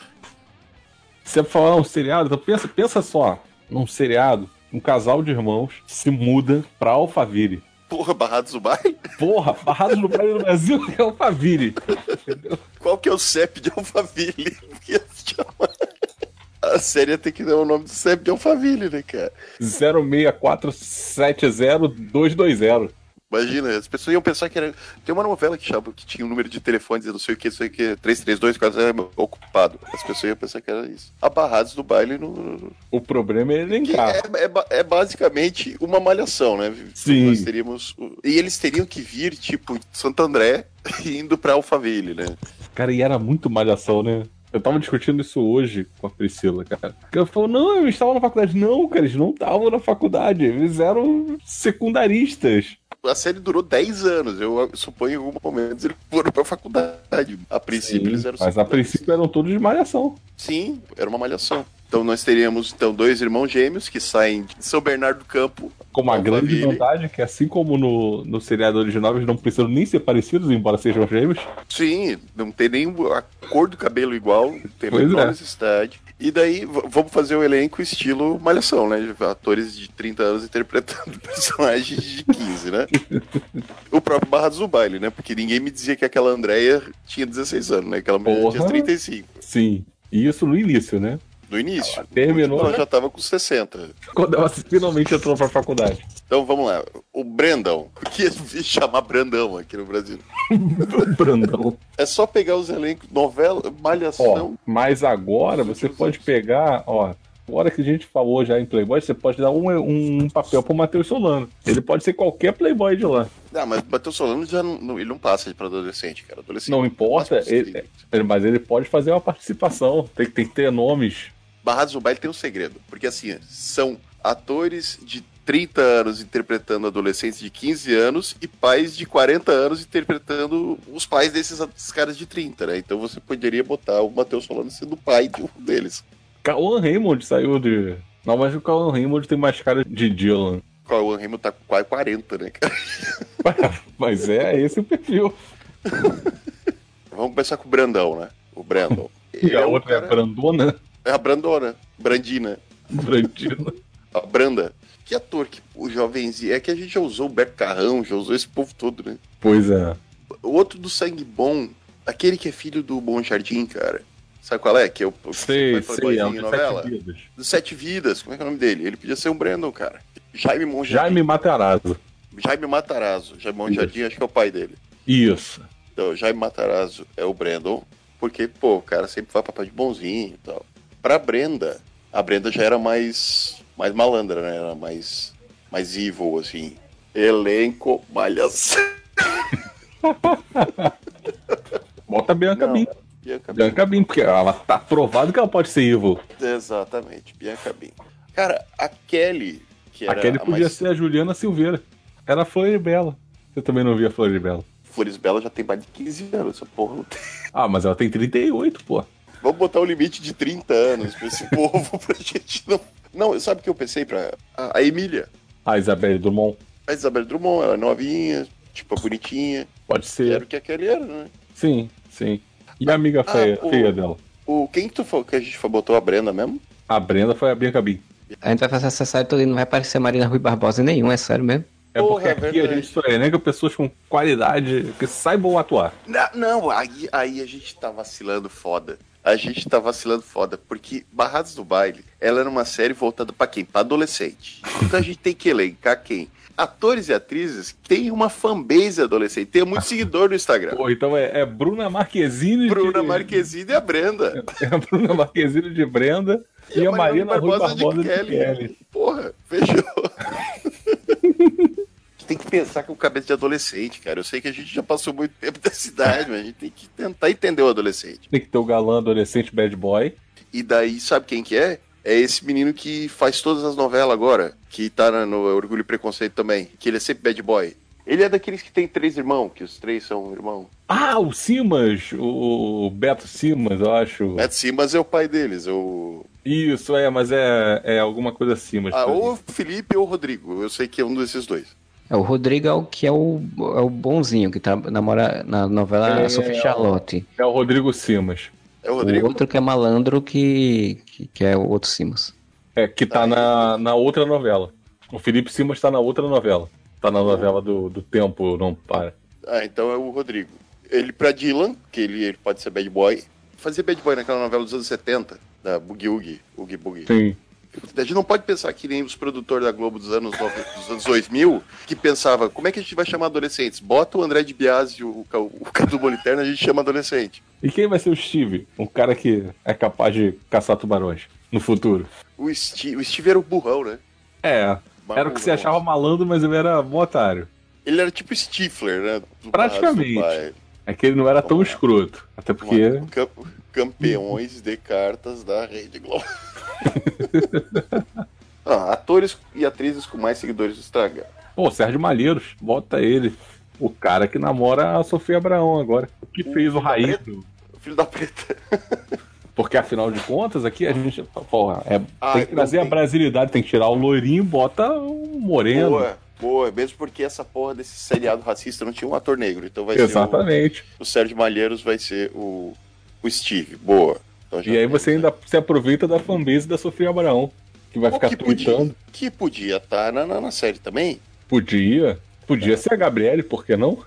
Você falar um seriado, então pensa, pensa só, num seriado, um casal de irmãos se muda pra Alphaville. Porra, Barrados do Baile? Porra, Barrados do Baile do Brasil é Alphaville. Qual que é o CEP de Alphaville? A série tem que dar o nome do CEP de Alphaville, né, cara? 06470-220. Imagina, as pessoas iam pensar que era. Tem uma novela que chama que tinha um número de telefone dizendo não sei o que, não sei o que, 332, quase é ocupado. As pessoas iam pensar que era isso. Abarrados do baile no. O problema é elencar. É, é, é, basicamente uma malhação, né? Sim. Nós teríamos. E eles teriam que vir, tipo, Santo André indo pra Alphaville, né? Cara, e era muito malhação, né? Eu tava discutindo isso hoje com a Priscila, cara. Ela falou, não, eles estavam na faculdade. Não, cara, eles não estavam na faculdade. Eles eram secundaristas a série durou 10 anos. Eu suponho em algum momento eles foram pra faculdade. A princípio Sim, eles eram Mas a princípio eram todos de malhação. Sim, era uma malhação. Então nós teríamos então dois irmãos gêmeos que saem de São Bernardo do Campo. Com uma grande vantagem, que assim como no, no seriado original, eles não precisam nem ser parecidos, embora sejam gêmeos. Sim, não tem nem a cor do cabelo igual, tem pois a é. necessidade. E daí vamos fazer um elenco estilo Malhação, né? Atores de 30 anos interpretando personagens de 15, né? o próprio Barrados do Baile, né? Porque ninguém me dizia que aquela Andréia tinha 16 anos, né? Aquela mulher tinha 35. Sim. E isso no início, né? No início. Ela terminou. Ela já tava com 60. Quando ela finalmente entrou pra faculdade. Então vamos lá. O Brandão. O que chamar Brandão aqui no Brasil? Brandão. É só pegar os elencos, novela, malhação. Ó, mas agora você pode pegar, ó. Agora que a gente falou já em Playboy, você pode dar um, um papel pro Matheus Solano. Ele pode ser qualquer Playboy de lá. Não, mas o Matheus Solano já não, ele não passa para adolescente, cara. Adolescente não importa, ele, mas ele pode fazer uma participação. Tem, tem que ter nomes Barrados no Baile tem um segredo, porque assim, são atores de 30 anos interpretando adolescentes de 15 anos e pais de 40 anos interpretando os pais desses, desses caras de 30, né? Então você poderia botar o Matheus Solano sendo o pai de um deles. Cauan Raymond saiu de. Não, mas o Cauan Raymond tem mais cara de Dylan. O Cauan Raymond tá com quase 40, né, cara? mas é esse o perfil. Vamos começar com o Brandão, né? O Brandon. E a é outra cara... é a Brandona? É a Brandona. Brandina. Brandina. A Branda. Que ator que o jovenzinho. É que a gente já usou o Beto Carrão, já usou esse povo todo, né? Pois é. O outro do sangue bom, aquele que é filho do Bom Jardim, cara. Sabe qual é? Que eu é sei, sei, é o novela? Sete Vidas. Sete Vidas, como é que é o nome dele? Ele podia ser um Brandon, cara. Jaime Monjardim. Jaime Matarazzo. Jaime Matarazzo. Jaime Monjardim, acho que é o pai dele. Isso. Então, Jaime Matarazzo é o Brandon, porque, pô, o cara sempre vai papel de bonzinho e tal. Pra Brenda, a Brenda já era mais, mais malandra, né? Era mais, mais evil, assim. Elenco malhação. Bota a Bianca Bin. Bianca, Bianca Bin, porque ela tá provado que ela pode ser evil. Exatamente, Bianca Bin. Cara, a Kelly, que era. A Kelly podia mais... ser a Juliana Silveira. Era a Flor Bela. Você também não via a Flor Bela? Flores Bela já tem mais de 15 anos, essa porra não tem. Ah, mas ela tem 38, pô. Vamos botar o um limite de 30 anos pra esse povo pra gente não. Não, sabe o que eu pensei pra. A, a Emília. A Isabelle Drummond. A Isabelle Drummond, ela é novinha, tipo, bonitinha. Pode ser. Era o que aquele era, né? Sim, sim. E a amiga ah, feia, o, feia dela? O, quem que tu falou que a gente botou a Brenda mesmo? A Brenda foi a Bianca Bin. A gente vai fazer essa série toda e não vai aparecer Marina Rui Barbosa nenhum, é sério mesmo. É Porra, porque aqui é a gente só elenca pessoas com qualidade que saibam atuar. Não, não aí, aí a gente tá vacilando foda a gente tá vacilando foda, porque Barrados do Baile, ela era uma série voltada para quem? Pra adolescente. Então a gente tem que elencar quem? Atores e atrizes têm uma fanbase adolescente, tem muito seguidor no Instagram. Pô, então é, é Bruna Marquezine Bruna de... Marquezine e a Brenda. É a Bruna Marquezine de Brenda e, e a Marina, Marina Barbosa, Barbosa de, Kelly. de Kelly. Porra, fechou. tem que pensar com cabeça de adolescente, cara. Eu sei que a gente já passou muito tempo da cidade, mas a gente tem que tentar entender o adolescente. Tem que ter o galã adolescente bad boy. E daí, sabe quem que é? é esse menino que faz todas as novelas agora, que tá no Orgulho e Preconceito também, que ele é sempre bad boy. Ele é daqueles que tem três irmãos, que os três são irmãos. Ah, o Simas, o Beto Simas, eu acho. Beto Simas é o pai deles, o. Isso, é, mas é, é alguma coisa Simas. Ah, ou o Felipe ou o Rodrigo, eu sei que é um desses dois. É, o Rodrigo é o que é o, é o bonzinho, que tá, namora na novela é, Sophie Charlotte. É o Rodrigo Simas. É o Rodrigo? O outro que é malandro, que, que, que é o outro Simas. É, que tá na, na outra novela. O Felipe Simas tá na outra novela. Tá na novela do, do Tempo Não Para. Ah, então é o Rodrigo. Ele pra Dylan, que ele, ele pode ser bad boy. Fazia bad boy naquela novela dos anos 70, da Boogie Oogie, Oogie Boogie. Sim. A gente não pode pensar que nem os produtores da Globo dos anos, dos anos 2000, que pensava, como é que a gente vai chamar adolescentes? Bota o André de Biasi, o, o, do Moliterno, a gente chama adolescente. E quem vai ser o Steve? Um cara que é capaz de caçar tubarões no futuro. O Steve, o Steve era o burrão, né? É, era o que você achava malandro, mas ele era um otário. Ele era tipo Stifler, né? Praticamente. É que ele não era tão escroto. Até porque. Campeões de cartas da Rede Globo. ah, atores e atrizes com mais seguidores do Instagram. Pô, Sérgio Malheiros, bota ele. O cara que namora a Sofia Abraão agora. Que o fez o Raí. O filho da preta. Porque afinal de contas, aqui a gente. Porra, é, ah, tem que trazer tem... a brasilidade, tem que tirar o loirinho e bota o moreno. Boa, boa, mesmo porque essa porra desse seriado racista não tinha um ator negro. Então vai Exatamente. ser. O, o Sérgio Malheiros vai ser o, o Steve. Boa. Então e aí você ainda se aproveita da fanbase da Sofia Abraão, que vai Pô, ficar que tweetando. Podia, que podia estar tá na, na, na, série também? Podia. Podia é. ser a Gabriele, por que não?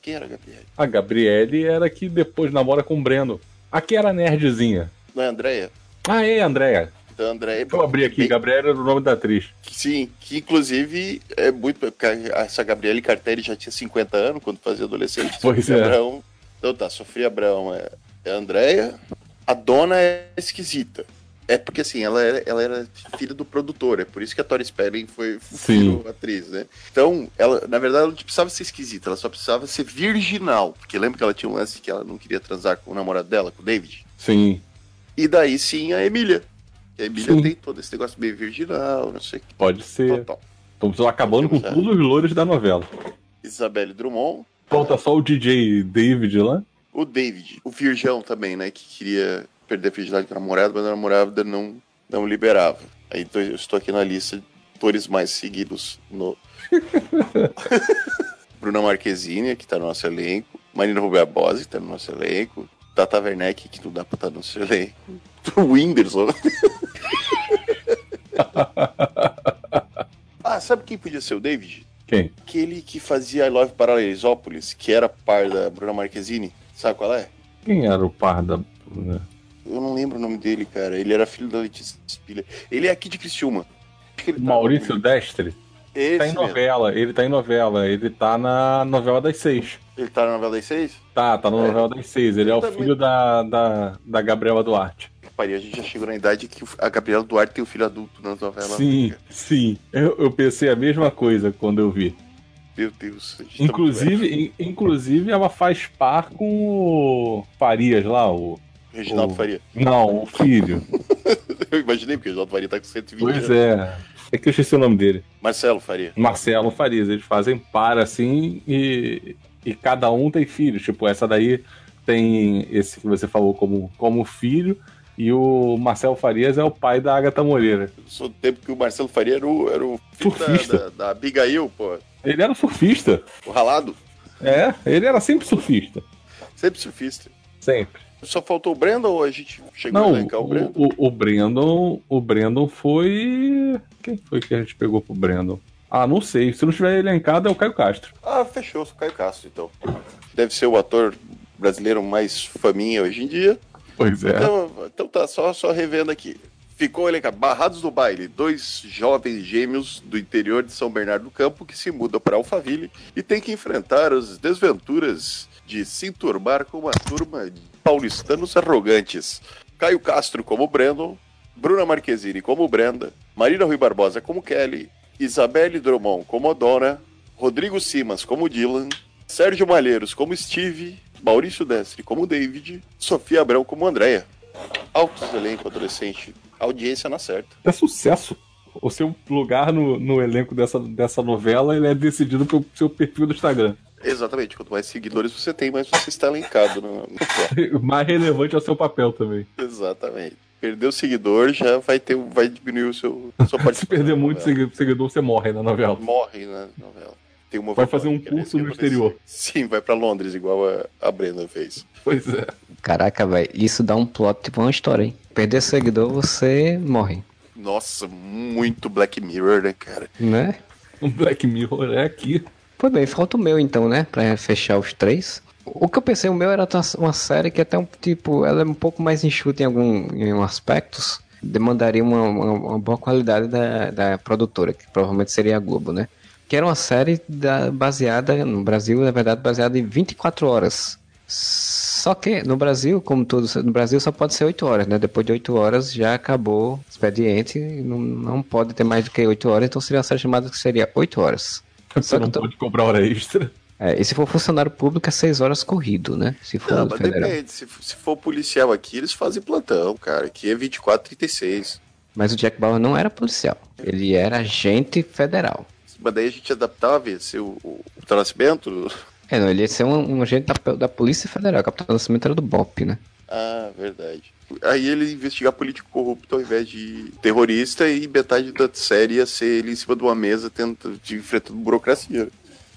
Quem era a Gabriele? A Gabriele era que depois namora com o Breno. Aqui era nerdzinha. Não é Andréia? Ah, é, Andréia. Então, Andréia. Deixa eu abrir aqui, bem... Gabriela era o nome da atriz. Sim, que inclusive é muito. Essa Gabriele Cartelli já tinha 50 anos quando fazia adolescente. Pois Sofia é. Abraão. Então tá, Sofia Abraão é, é a Andréia. A dona é esquisita. É porque assim, ela era, ela era filha do produtor, é por isso que a Tori Spelling foi atriz, né? Então, ela, na verdade, ela não precisava ser esquisita, ela só precisava ser virginal. Porque lembra que ela tinha um lance que ela não queria transar com o namorado dela, com o David? Sim. E daí sim a Emília. E a Emília sim. tem todo esse negócio meio virginal, não sei o que. Pode ser. Total. Estamos acabando com todos os loures da novela. Isabelle Drummond. Falta só o DJ David lá. O David, o virgão também, né? Que queria perder a virgindade com a namorada, mas a namorada não, não liberava. Aí então, eu estou aqui na lista de atores mais seguidos no. Bruna Marquezine, que está no nosso elenco. Marina Rubia Bose, que está no nosso elenco. Tata Werneck, que não dá pra estar no seu elenco. O Whindersson. ah, sabe quem podia ser o David? Quem? Aquele que fazia I Love Paralelizópolis, que era par da Bruna Marquezine. Sabe qual é? Quem era o par da eu não lembro o nome dele, cara. Ele era filho da Letícia Spiller. Ele é aqui de Criciúma. Tá Maurício tá... Destre? Esse tá em novela, mesmo. ele tá em novela, ele tá na novela das seis. Ele tá na novela das seis? Tá, tá na é. novela das seis. Ele eu é o filho da, da, da Gabriela Duarte. Paria, a gente já chegou na idade que a Gabriela Duarte tem o um filho adulto na novela. Sim, sim. Eu, eu pensei a mesma coisa quando eu vi. Meu Deus. Tá inclusive, tá inclusive, ela faz par com o Farias lá, o Reginaldo o... Faria. Não, o filho. eu imaginei, porque o Reginaldo Faria tá com 120 pois anos. Pois é. É que eu esqueci o nome dele. Marcelo Faria. Marcelo Faria. Eles fazem par assim e, e cada um tem filho. Tipo, essa daí tem esse que você falou como, como filho. E o Marcelo Farias é o pai da Agatha Moreira. Eu sou do tempo que o Marcelo Faria era o, era o filho surfista. Da, da, da Abigail, pô. Ele era surfista. O ralado? É, ele era sempre surfista. Sempre surfista. Sempre. Só faltou o Brandon ou a gente chegou Não, a elencar o Brandon? O, o, Brandon? o Brandon foi. Quem foi que a gente pegou pro Brandon? Ah, não sei. Se não tiver elencado, é o Caio Castro. Ah, fechou, o Caio Castro, então. Deve ser o ator brasileiro mais faminha hoje em dia. Pois é. Então, então tá, só, só revendo aqui. Ficou elencado. Barrados do Baile, dois jovens gêmeos do interior de São Bernardo do Campo que se mudam para Alphaville e têm que enfrentar as desventuras de se enturmar com uma turma de paulistanos arrogantes. Caio Castro como Brandon, Bruna Marquezine como Brenda, Marina Rui Barbosa como Kelly, Isabelle Drummond como Dona, Rodrigo Simas como Dylan, Sérgio Malheiros como Steve, Maurício Destre como David, Sofia Abrão como Andréia. Altos elenco adolescente audiência não acerta. É sucesso. O seu lugar no, no elenco dessa, dessa novela ele é decidido pelo seu perfil do Instagram. Exatamente. Quanto mais seguidores você tem, mais você está elencado. No, no... mais relevante é o seu papel também. Exatamente. Perder o seguidor já vai ter, vai diminuir o seu sua participação. Se perder muito seguidor, você morre na novela. Morre na novela. Tem uma vai fazer um curso no exterior. Sim, vai para Londres, igual a, a Brenda fez. Pois é. Caraca, velho, isso dá um plot tipo uma história, hein? Perder seguidor, você morre. Nossa, muito Black Mirror, né, cara? Né? Um Black Mirror é aqui. Pois bem, falta o meu então, né? Pra fechar os três. O que eu pensei, o meu era uma série que até um tipo, ela é um pouco mais enxuta em alguns em aspectos. Demandaria uma, uma, uma boa qualidade da, da produtora, que provavelmente seria a Globo, né? que era uma série da, baseada, no Brasil, na verdade, baseada em 24 horas. Só que no Brasil, como todos, no Brasil só pode ser 8 horas, né? Depois de 8 horas já acabou o expediente, não, não pode ter mais do que 8 horas, então seria uma série chamada que seria 8 horas. Você só não tô... pode cobrar hora extra. É, e se for funcionário público é 6 horas corrido, né? Se for não, mas federal. depende. Se, se for policial aqui, eles fazem plantão, cara. Aqui é 24, 36. Mas o Jack Bauer não era policial. Ele era agente federal. Mas daí a gente adaptava, ser o, o, o Nascimento. É, não, ele ia ser um, um agente da, da Polícia Federal. Capitão Nascimento era do BOP, né? Ah, verdade. Aí ele investigar político corrupto ao invés de terrorista e metade da série ia ser ele em cima de uma mesa tentando de enfrentando burocracia.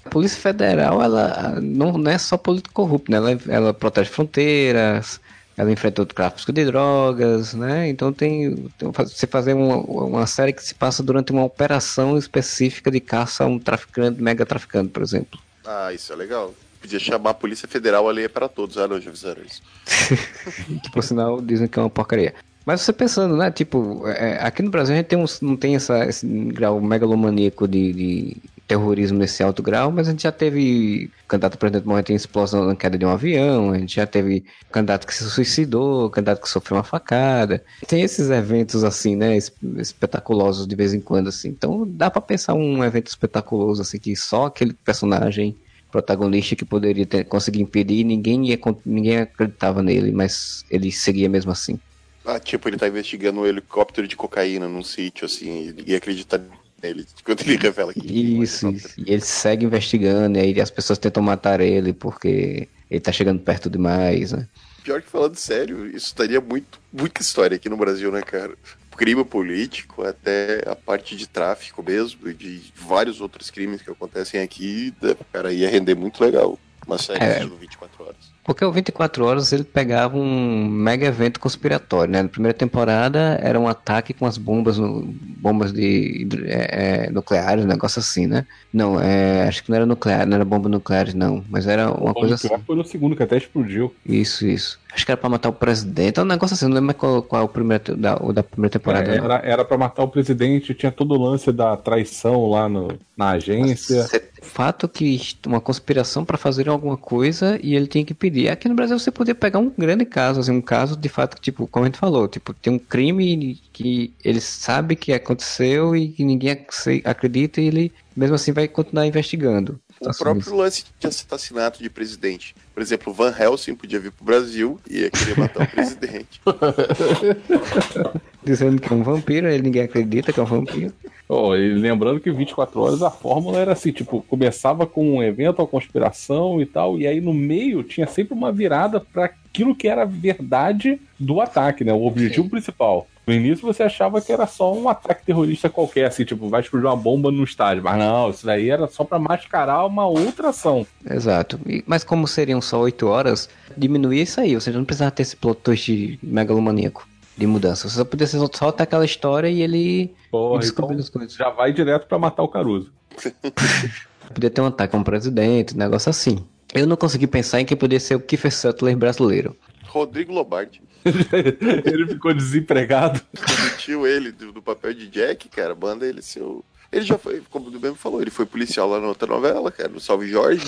A Polícia Federal, ela não, não é só político corrupto, né? Ela, ela protege fronteiras, ela enfrentou o tráfico de drogas, né? Então tem, tem você fazer uma, uma série que se passa durante uma operação específica de caça a um traficante, mega traficante, por exemplo. Ah, isso é legal. Podia chamar a Polícia Federal ali é para todos, ah não, já fizeram isso. que por sinal dizem que é uma porcaria. Mas você pensando, né? Tipo, é, aqui no Brasil a gente tem não tem essa, esse grau megalomaníaco de, de terrorismo nesse alto grau, mas a gente já teve candidato presidente morrendo em explosão na queda de um avião, a gente já teve candidato que se suicidou, candidato que sofreu uma facada. Tem esses eventos assim, né, espetaculosos de vez em quando assim. Então dá para pensar um evento espetaculoso assim que só aquele personagem protagonista que poderia ter, conseguir impedir, ninguém ia, ninguém acreditava nele, mas ele seguia mesmo assim. Ah, tipo, ele tá investigando um helicóptero de cocaína num sítio, assim, e acreditar nele, quando ele revela que. Isso, isso. E ele segue investigando, e aí as pessoas tentam matar ele porque ele tá chegando perto demais, né? Pior que falando sério, isso daria muito, muita história aqui no Brasil, né, cara? Crime político, até a parte de tráfico mesmo, e de vários outros crimes que acontecem aqui, cara, ia render muito legal. Uma série é, de 24 horas. Porque o 24 Horas ele pegava um mega evento conspiratório, né? Na primeira temporada era um ataque com as bombas, bombas de é, é, nucleares, um negócio assim, né? Não, é, acho que não era nuclear, não era bomba nuclear, não. Mas era uma coisa assim. foi no segundo, que até explodiu. Isso, isso. Acho que era pra matar o presidente. É um negócio assim, não lembro qual, qual é o primeiro da, o da primeira temporada. É, era, era pra matar o presidente, tinha todo o lance da traição lá no, na agência. fato que uma conspiração para fazer alguma coisa e ele tinha que pedir e aqui no Brasil você podia pegar um grande caso, assim, um caso de fato que, tipo, como a gente falou, tipo, tem um crime que ele sabe que aconteceu e que ninguém acredita e ele mesmo assim vai continuar investigando. O próprio lance de assassinato de presidente. Por exemplo, Van Helsing podia vir pro Brasil e ia querer matar o presidente. Dizendo que é um vampiro, ele ninguém acredita que é um vampiro. Oh, e lembrando que 24 horas a fórmula era assim, tipo, começava com um evento, uma conspiração e tal, e aí no meio tinha sempre uma virada para aquilo que era a verdade do ataque, né? O objetivo Sim. principal. No início você achava que era só um ataque terrorista qualquer, assim, tipo, vai explodir uma bomba no estádio. Mas não, isso daí era só para mascarar uma outra ação. Exato. E, mas como seriam só 8 horas, diminuía isso aí. Ou seja, não precisava ter esse plot twist megalomaníaco de mudança. Você só podia ser só até aquela história e ele Porra, então as coisas. Já vai direto para matar o Caruso. podia ter um ataque a um presidente, um negócio assim. Eu não consegui pensar em quem poderia ser o Kiefer Sutler brasileiro. Rodrigo Lobardi. ele ficou desempregado. Demitiu ele do, do, papel de Jack, cara. Banda ele seu. Ele já foi, como o mesmo falou, ele foi policial lá na outra novela, cara, no Salve Jorge.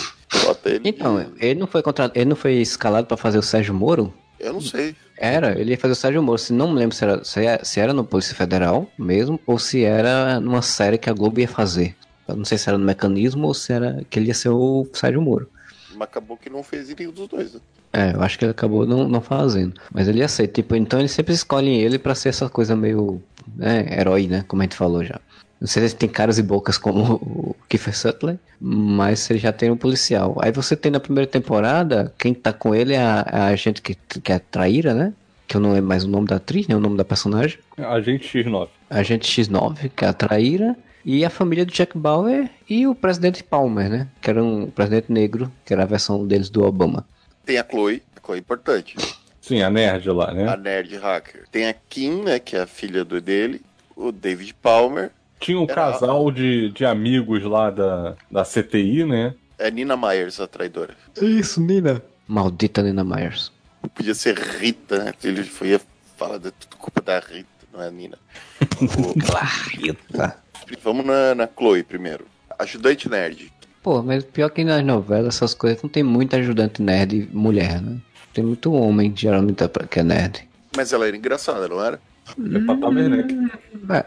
Ele. Então, ele não foi contratado, ele não foi escalado para fazer o Sérgio Moro? Eu não sei. Era, ele ia fazer o Sérgio Moro. Se não me lembro se era, se era, se era no Polícia Federal mesmo, ou se era numa série que a Globo ia fazer. Eu não sei se era no mecanismo ou se era que ele ia ser o Sérgio Moro. Mas acabou que não fez nenhum dos dois, né? É, eu acho que ele acabou não, não fazendo. Mas ele ia ser, tipo, então eles sempre escolhem ele pra ser essa coisa meio, né, herói, né, como a gente falou já. Não sei se tem caras e bocas como o Kiefer Sutherland, mas ele já tem um policial. Aí você tem na primeira temporada, quem tá com ele é a, a gente que, que é a traíra, né? Que eu não lembro mais o nome da atriz, né? O nome da personagem. Agente X9. Agente X9, que é a traíra. E a família do Jack Bauer e o presidente Palmer, né? Que era um presidente negro, que era a versão deles do Obama. Tem a Chloe, a Chloe é importante. Sim, a nerd lá, né? A nerd hacker. Tem a Kim, né? Que é a filha do dele. O David Palmer. Tinha um Era- casal de, de amigos lá da, da CTI, né? É Nina Myers, a traidora. Isso, Nina. Maldita Nina Myers. Podia ser Rita, né? Ele foi falar de tudo culpa da Rita, não é a Nina. Clarita. Vamos na, na Chloe primeiro. Ajudante nerd. Pô, mas pior que nas novelas, essas coisas, não tem muito ajudante nerd mulher, né? Tem muito homem, geralmente, que é nerd. Mas ela era engraçada, não era? É Werneck.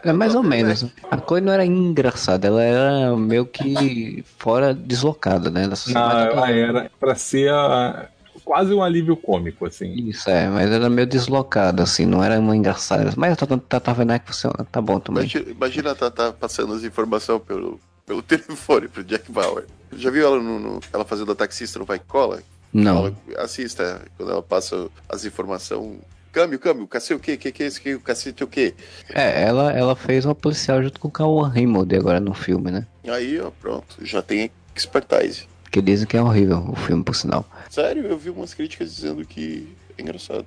É, é mais ou menos. A coisa não era engraçada, ela era meio que fora deslocada, né? Da Não, sociedade. ela era pra ser a- quase um alívio cômico, assim. Isso, é, mas era meio deslocada, assim, não era uma engraçada. Mas a Tata Werneck funciona, tá bom também. Imagina, imagina a Tata passando as informações pelo, pelo telefone pro Jack Bauer. Já viu ela no, no- ela fazendo a taxista no Vai Cola? Não. Ela, assista, quando ela passa as informações. Câmbio, câmbio, cacete o quê? Que que é isso aqui? O cacete o quê? É, ela, ela fez uma policial junto com o Cauã Raymond agora no filme, né? Aí, ó, pronto, já tem expertise. Que dizem que é horrível o filme, por sinal. Sério, eu vi umas críticas dizendo que é engraçado.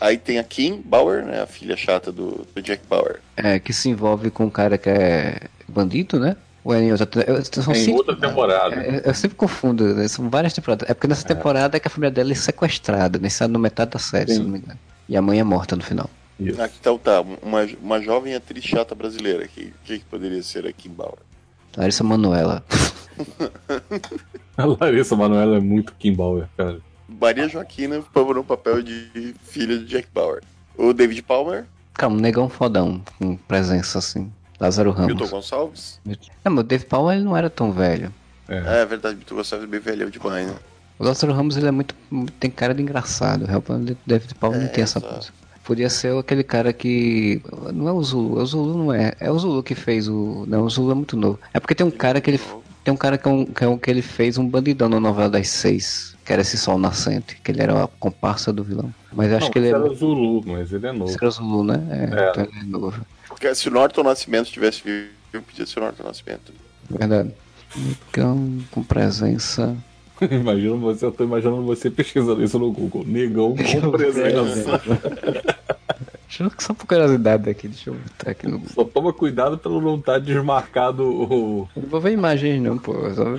Aí tem a Kim Bauer, né? A filha chata do, do Jack Bauer. É, que se envolve com um cara que é bandido, né? Ou é eu- são Em cinco- outra temporada. É, Eu sempre confundo, né? são várias temporadas. É porque nessa temporada é que a família dela é sequestrada, nessa no metade da série, se Sim. não me engano. E a mãe é morta no final. Isso. Ah, então tá, uma, uma jovem atriz chata brasileira. Que, que poderia ser a Kim Bauer? Larissa Manoela. A Larissa Manoela é muito Kim Bauer, cara. Maria Joaquina foi no papel de filha de Jack Bauer. O David Palmer, Calma, um negão fodão, com presença assim. Lázaro Milton Ramos. Gonçalves. Não, mas o Dave Powell ele não era tão velho. É, verdade, Milton Gonçalves é bem velhão demais, né? O Lázaro Ramos ele é muito. tem cara de engraçado. Realmente, o David não É, tem essa coisa. Podia ser aquele cara que. Não é o Zulu, é o Zulu não é. É o Zulu que fez o. Não, o Zulu é muito novo. É porque tem um cara que ele. Tem um cara que, é um, que, é um- que ele fez um bandidão na novela das seis, que era esse Sol Nascente, que ele era a comparsa do vilão. Mas eu acho não, que ele é. era Zulu, mas ele é novo. Esse era o Zulu, né? É, É. então ele é novo. Porque se o Norton Nascimento tivesse vivo, podia ser o Norton Nascimento. Verdade. Negão com presença. Imagino você, eu tô imaginando você pesquisando isso no Google. Negão com presença. Deixa eu só por curiosidade aqui, deixa eu botar aqui no. Só toma cuidado pra não estar desmarcado o. Não vou ver imagens não, pô. Só...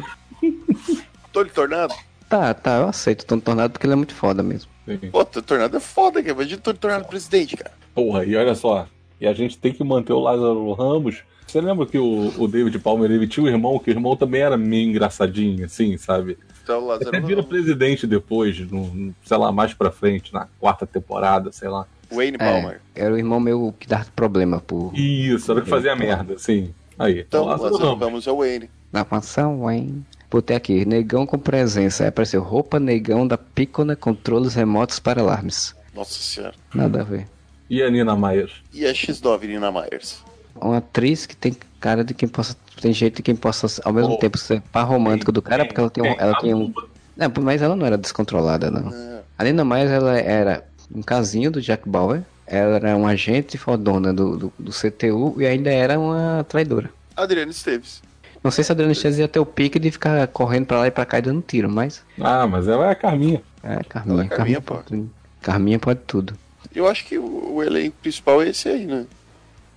Tony Tornado? Tá, tá, eu aceito Tony Tornado porque ele é muito foda mesmo. Pô, Tony Tornado é foda, cara. Imagina o Tony Tornado presidente, cara. Porra, e olha só. E a gente tem que manter o Lázaro Ramos. Você lembra que o, o David Palmer ele tinha um irmão, que o irmão também era meio engraçadinho, assim, sabe? Então, Lázaro Até vira Ramos. presidente depois, no, no- sei lá, mais pra frente, na quarta temporada, sei lá. Wayne É, Palmer. era o irmão meu que dava problema por. Isso, era o que fazia merda, assim. Aí, Então, Lázaro Lázaro Ramos. Ramos é o Wayne. Na mansão, hein? Botei aqui, negão com presença. Aí apareceu roupa negão da Picona controles remotos para alarmes. Nossa senhora. Nada a ver. E a Nina Mayer? E a X9, Nina Myers. Uma atriz que tem cara de quem possa. Tem jeito de quem possa, ao mesmo Oh. tempo, ser par romântico do cara, porque ela tem um. Ela tem um não, mas ela não era descontrolada, não. É. A Nina mais ela era um casinho do Jack Bauer. Ela era um agente fodona do, do, do CTU e ainda era uma traidora. Adriano Esteves. Não sei se a Adriana Esteves ia ter o pique de ficar correndo pra lá e pra cá e dando tiro, mas. Ah, mas ela é a Carminha. É, Carminha. Ela é Carminha, Carminha, pode. Carminha pode tudo. Eu acho que o, o elenco principal é esse aí, né?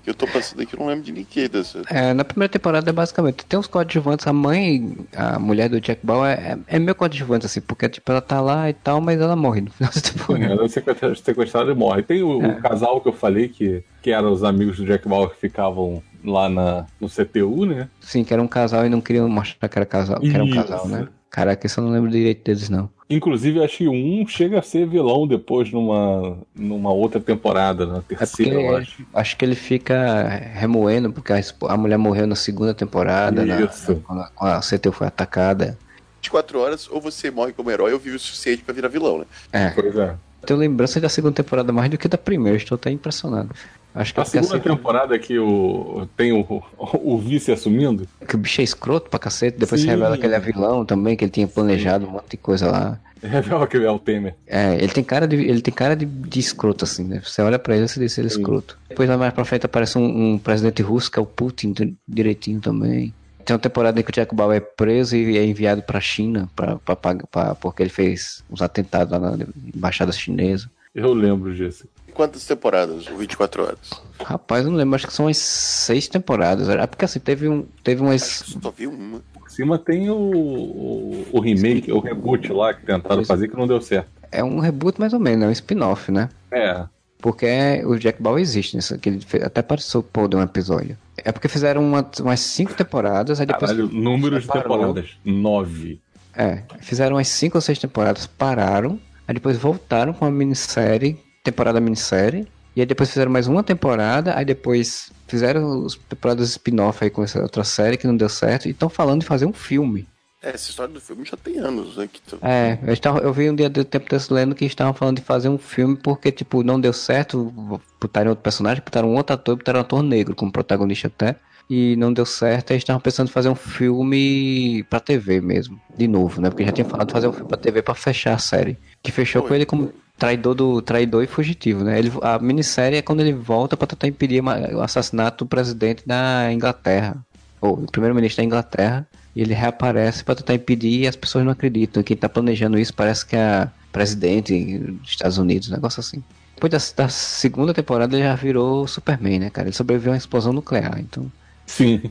Que eu tô passando aqui, eu não lembro de ninguém dessa. É, na primeira temporada, basicamente, tem uns coadjuvantes. A mãe, a mulher do Jack Bauer, é, é meio coadjuvante, assim, porque, tipo, ela tá lá e tal, mas ela morre no final da temporada. Ela é sequestrada, sequestrada e morre. Tem o, o É. casal que eu falei, que, que eram os amigos do Jack Bauer que ficavam lá na, no CTU, né? Sim, que era um casal e não queriam mostrar que era casal, que era um casal, né? Caraca, isso eu não lembro direito deles, não. Inclusive, acho que um chega a ser vilão depois numa, numa outra temporada, na É porque terceira, eu acho. acho que ele fica remoendo, porque a, a mulher morreu na segunda temporada, na, Isso. quando a, quando a CTU foi atacada. 24 horas, ou você morre como herói ou vive o suficiente para virar vilão, né? É. Pois é. Tenho lembrança da segunda temporada mais do que da primeira, estou até impressionado. Acho que a segunda temporada que o, tem o, o, vice assumindo. Que o bicho é escroto pra cacete, depois Sim. se revela que ele é vilão também, que ele tinha planejado Sim. um monte de coisa lá. Revela que ele é o Temer. É, ele tem cara de, ele tem cara de, de escroto, assim, né? Você olha pra ele e diz ele é escroto. Depois mais pra frente aparece um, um presidente russo, que é o Putin, direitinho também. Tem uma temporada em que o Jack Bauer é preso e é enviado pra China pra, pra, pra, porque ele fez uns atentados lá na embaixada chinesa. Eu lembro disso. Quantas temporadas? 24 horas? Rapaz, eu não lembro, acho que são umas seis temporadas. É porque assim, teve um. Teve umas. Só vi uma. Por cima tem o, o, o remake, o reboot lá que tentaram fazer que não deu certo. É um reboot mais ou menos, é um spin-off, né? É. Porque o Jack Ball existe nisso, que ele até participou de um episódio. É porque fizeram uma, umas cinco temporadas, aí depois. Caralho, número de temporadas. Nove. É, fizeram umas cinco ou seis temporadas, pararam, aí depois voltaram com uma minissérie temporada minissérie. E aí depois fizeram mais uma temporada, aí depois fizeram os temporadas spin-off aí com essa outra série que não deu certo, e estão falando de fazer um filme. É, essa história do filme já tem anos, né? Que tu... É, eu, estava, eu vi um dia do tempo desse lendo que estavam falando de fazer um filme porque, tipo, não deu certo, botaram outro personagem, botaram um outro ator, botaram um ator negro como protagonista até, e não deu certo, aí estavam pensando em fazer um filme pra TV mesmo, de novo, né? Porque já tinha falado de fazer um filme pra TV pra fechar a série. Que fechou Oi. com ele como traidor do traidor e fugitivo, né? Ele, a minissérie é quando ele volta para tentar impedir o assassinato do presidente da Inglaterra, ou o primeiro-ministro da Inglaterra, e ele reaparece para tentar impedir e as pessoas não acreditam. Quem tá planejando isso parece que é presidente dos Estados Unidos, um negócio assim. Depois da, da segunda temporada ele já virou Superman, né, cara? Ele sobreviveu a uma explosão nuclear, então. Sim.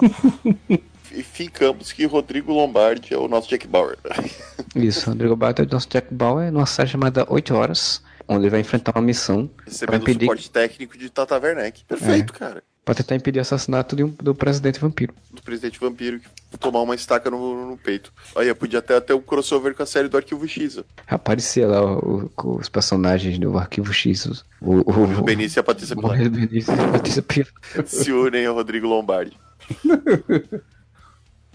e ficamos que Rodrigo Lombardi é o nosso Jack Bauer. Isso, Rodrigo Lombardi é o nosso Jack Bauer numa série chamada 8 Horas, onde ele vai enfrentar uma missão. Recebendo impedir... o suporte técnico de Tata Werneck. Perfeito, é. cara. Pra tentar impedir o assassinato um, do presidente vampiro. Do presidente vampiro que tomar uma estaca no, no peito. Aí podia até ter um crossover com a série do Arquivo X. Aparecia lá o, o, os personagens do Arquivo X. O, o, o Benício e a Patrícia Pilar. O Benício e a Patrícia Pilar. Se unem ao Rodrigo Lombardi.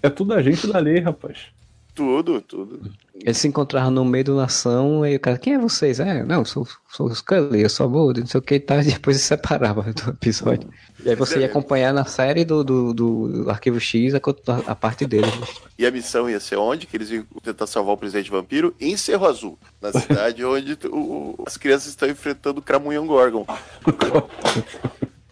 É tudo agente da lei, rapaz. Tudo, tudo. Eles se encontraram no meio da nação e o cara, quem é vocês? É, não, sou, sou os Scully, eu sou a Mulder, não sei o que e tal, e depois se separava do episódio. E aí você ia acompanhar na série do, do, do Arquivo X a, a, parte deles. E a missão ia ser onde? Que eles iam tentar salvar o presidente vampiro? Em Cerro Azul, na cidade onde o, as crianças estão enfrentando o Cramunhão Gorgon.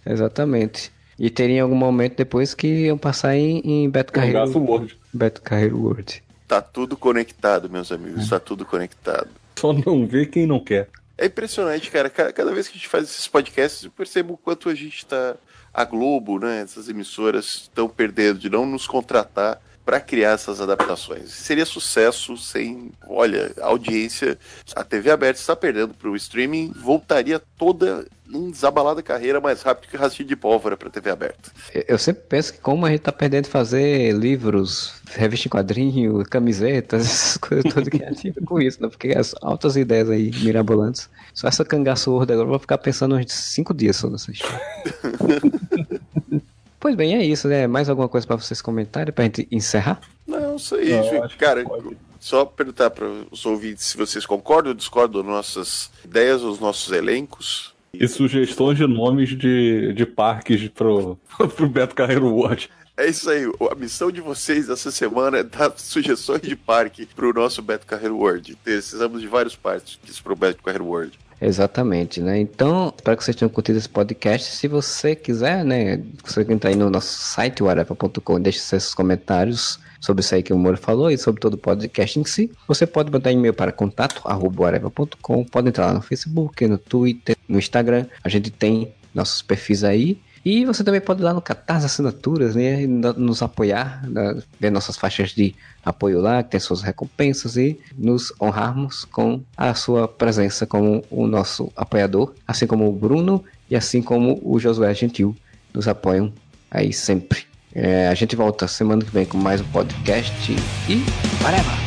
Exatamente. E teria algum momento depois que iam passar em, em Beto Carreiro. World. Beto Carreiro World. Tá tudo conectado, meus amigos. É. Tá tudo conectado. Só não vê quem não quer. É impressionante, cara. Cada vez que a gente faz esses podcasts, eu percebo o quanto a gente tá. A Globo, né? Essas emissoras estão perdendo de não nos contratar para criar essas adaptações. Seria sucesso sem, olha, audiência, a TV aberta está perdendo para o streaming, voltaria toda em desabalada carreira mais rápido que rastilho de pólvora para TV aberta. Eu sempre penso que como a gente está perdendo de fazer livros, revista em quadrinho, camisetas, essas coisas todas que a gente com isso, né? Porque as altas ideias aí mirabolantes. Só essa cangaço Word agora eu vou ficar pensando uns cinco dias sobre essa história. Pois bem, é isso, né? Mais alguma coisa para vocês comentarem, pra gente encerrar? Não, isso aí, Não, cara. Só perguntar para os ouvintes se vocês concordam ou discordam das nossas ideias, os nossos elencos. E sugestões de nomes de, de parques pro, pro Beto Carreiro World. É isso aí. A missão de vocês essa semana é dar sugestões de parque pro nosso Beto Carreiro World. Precisamos de vários parques pro Beto Carreiro World. Exatamente, né? Então, espero que vocês tenham curtido esse podcast. Se você quiser, né, você entra aí no nosso site, whatever.com, deixe seus comentários sobre isso aí que o Moro falou e sobre todo o podcast em si. Você pode mandar e-mail para contato, pode entrar lá no Facebook, no Twitter, no Instagram. A gente tem nossos perfis aí. E você também pode ir lá no Catarse Assinaturas, né? Nos apoiar, né, ver nossas faixas de apoio lá, que tem suas recompensas e nos honrarmos com a sua presença como o nosso apoiador, assim como o Bruno e assim como o Josué Gentil nos apoiam aí sempre. É, a gente volta semana que vem com mais um podcast e whatever!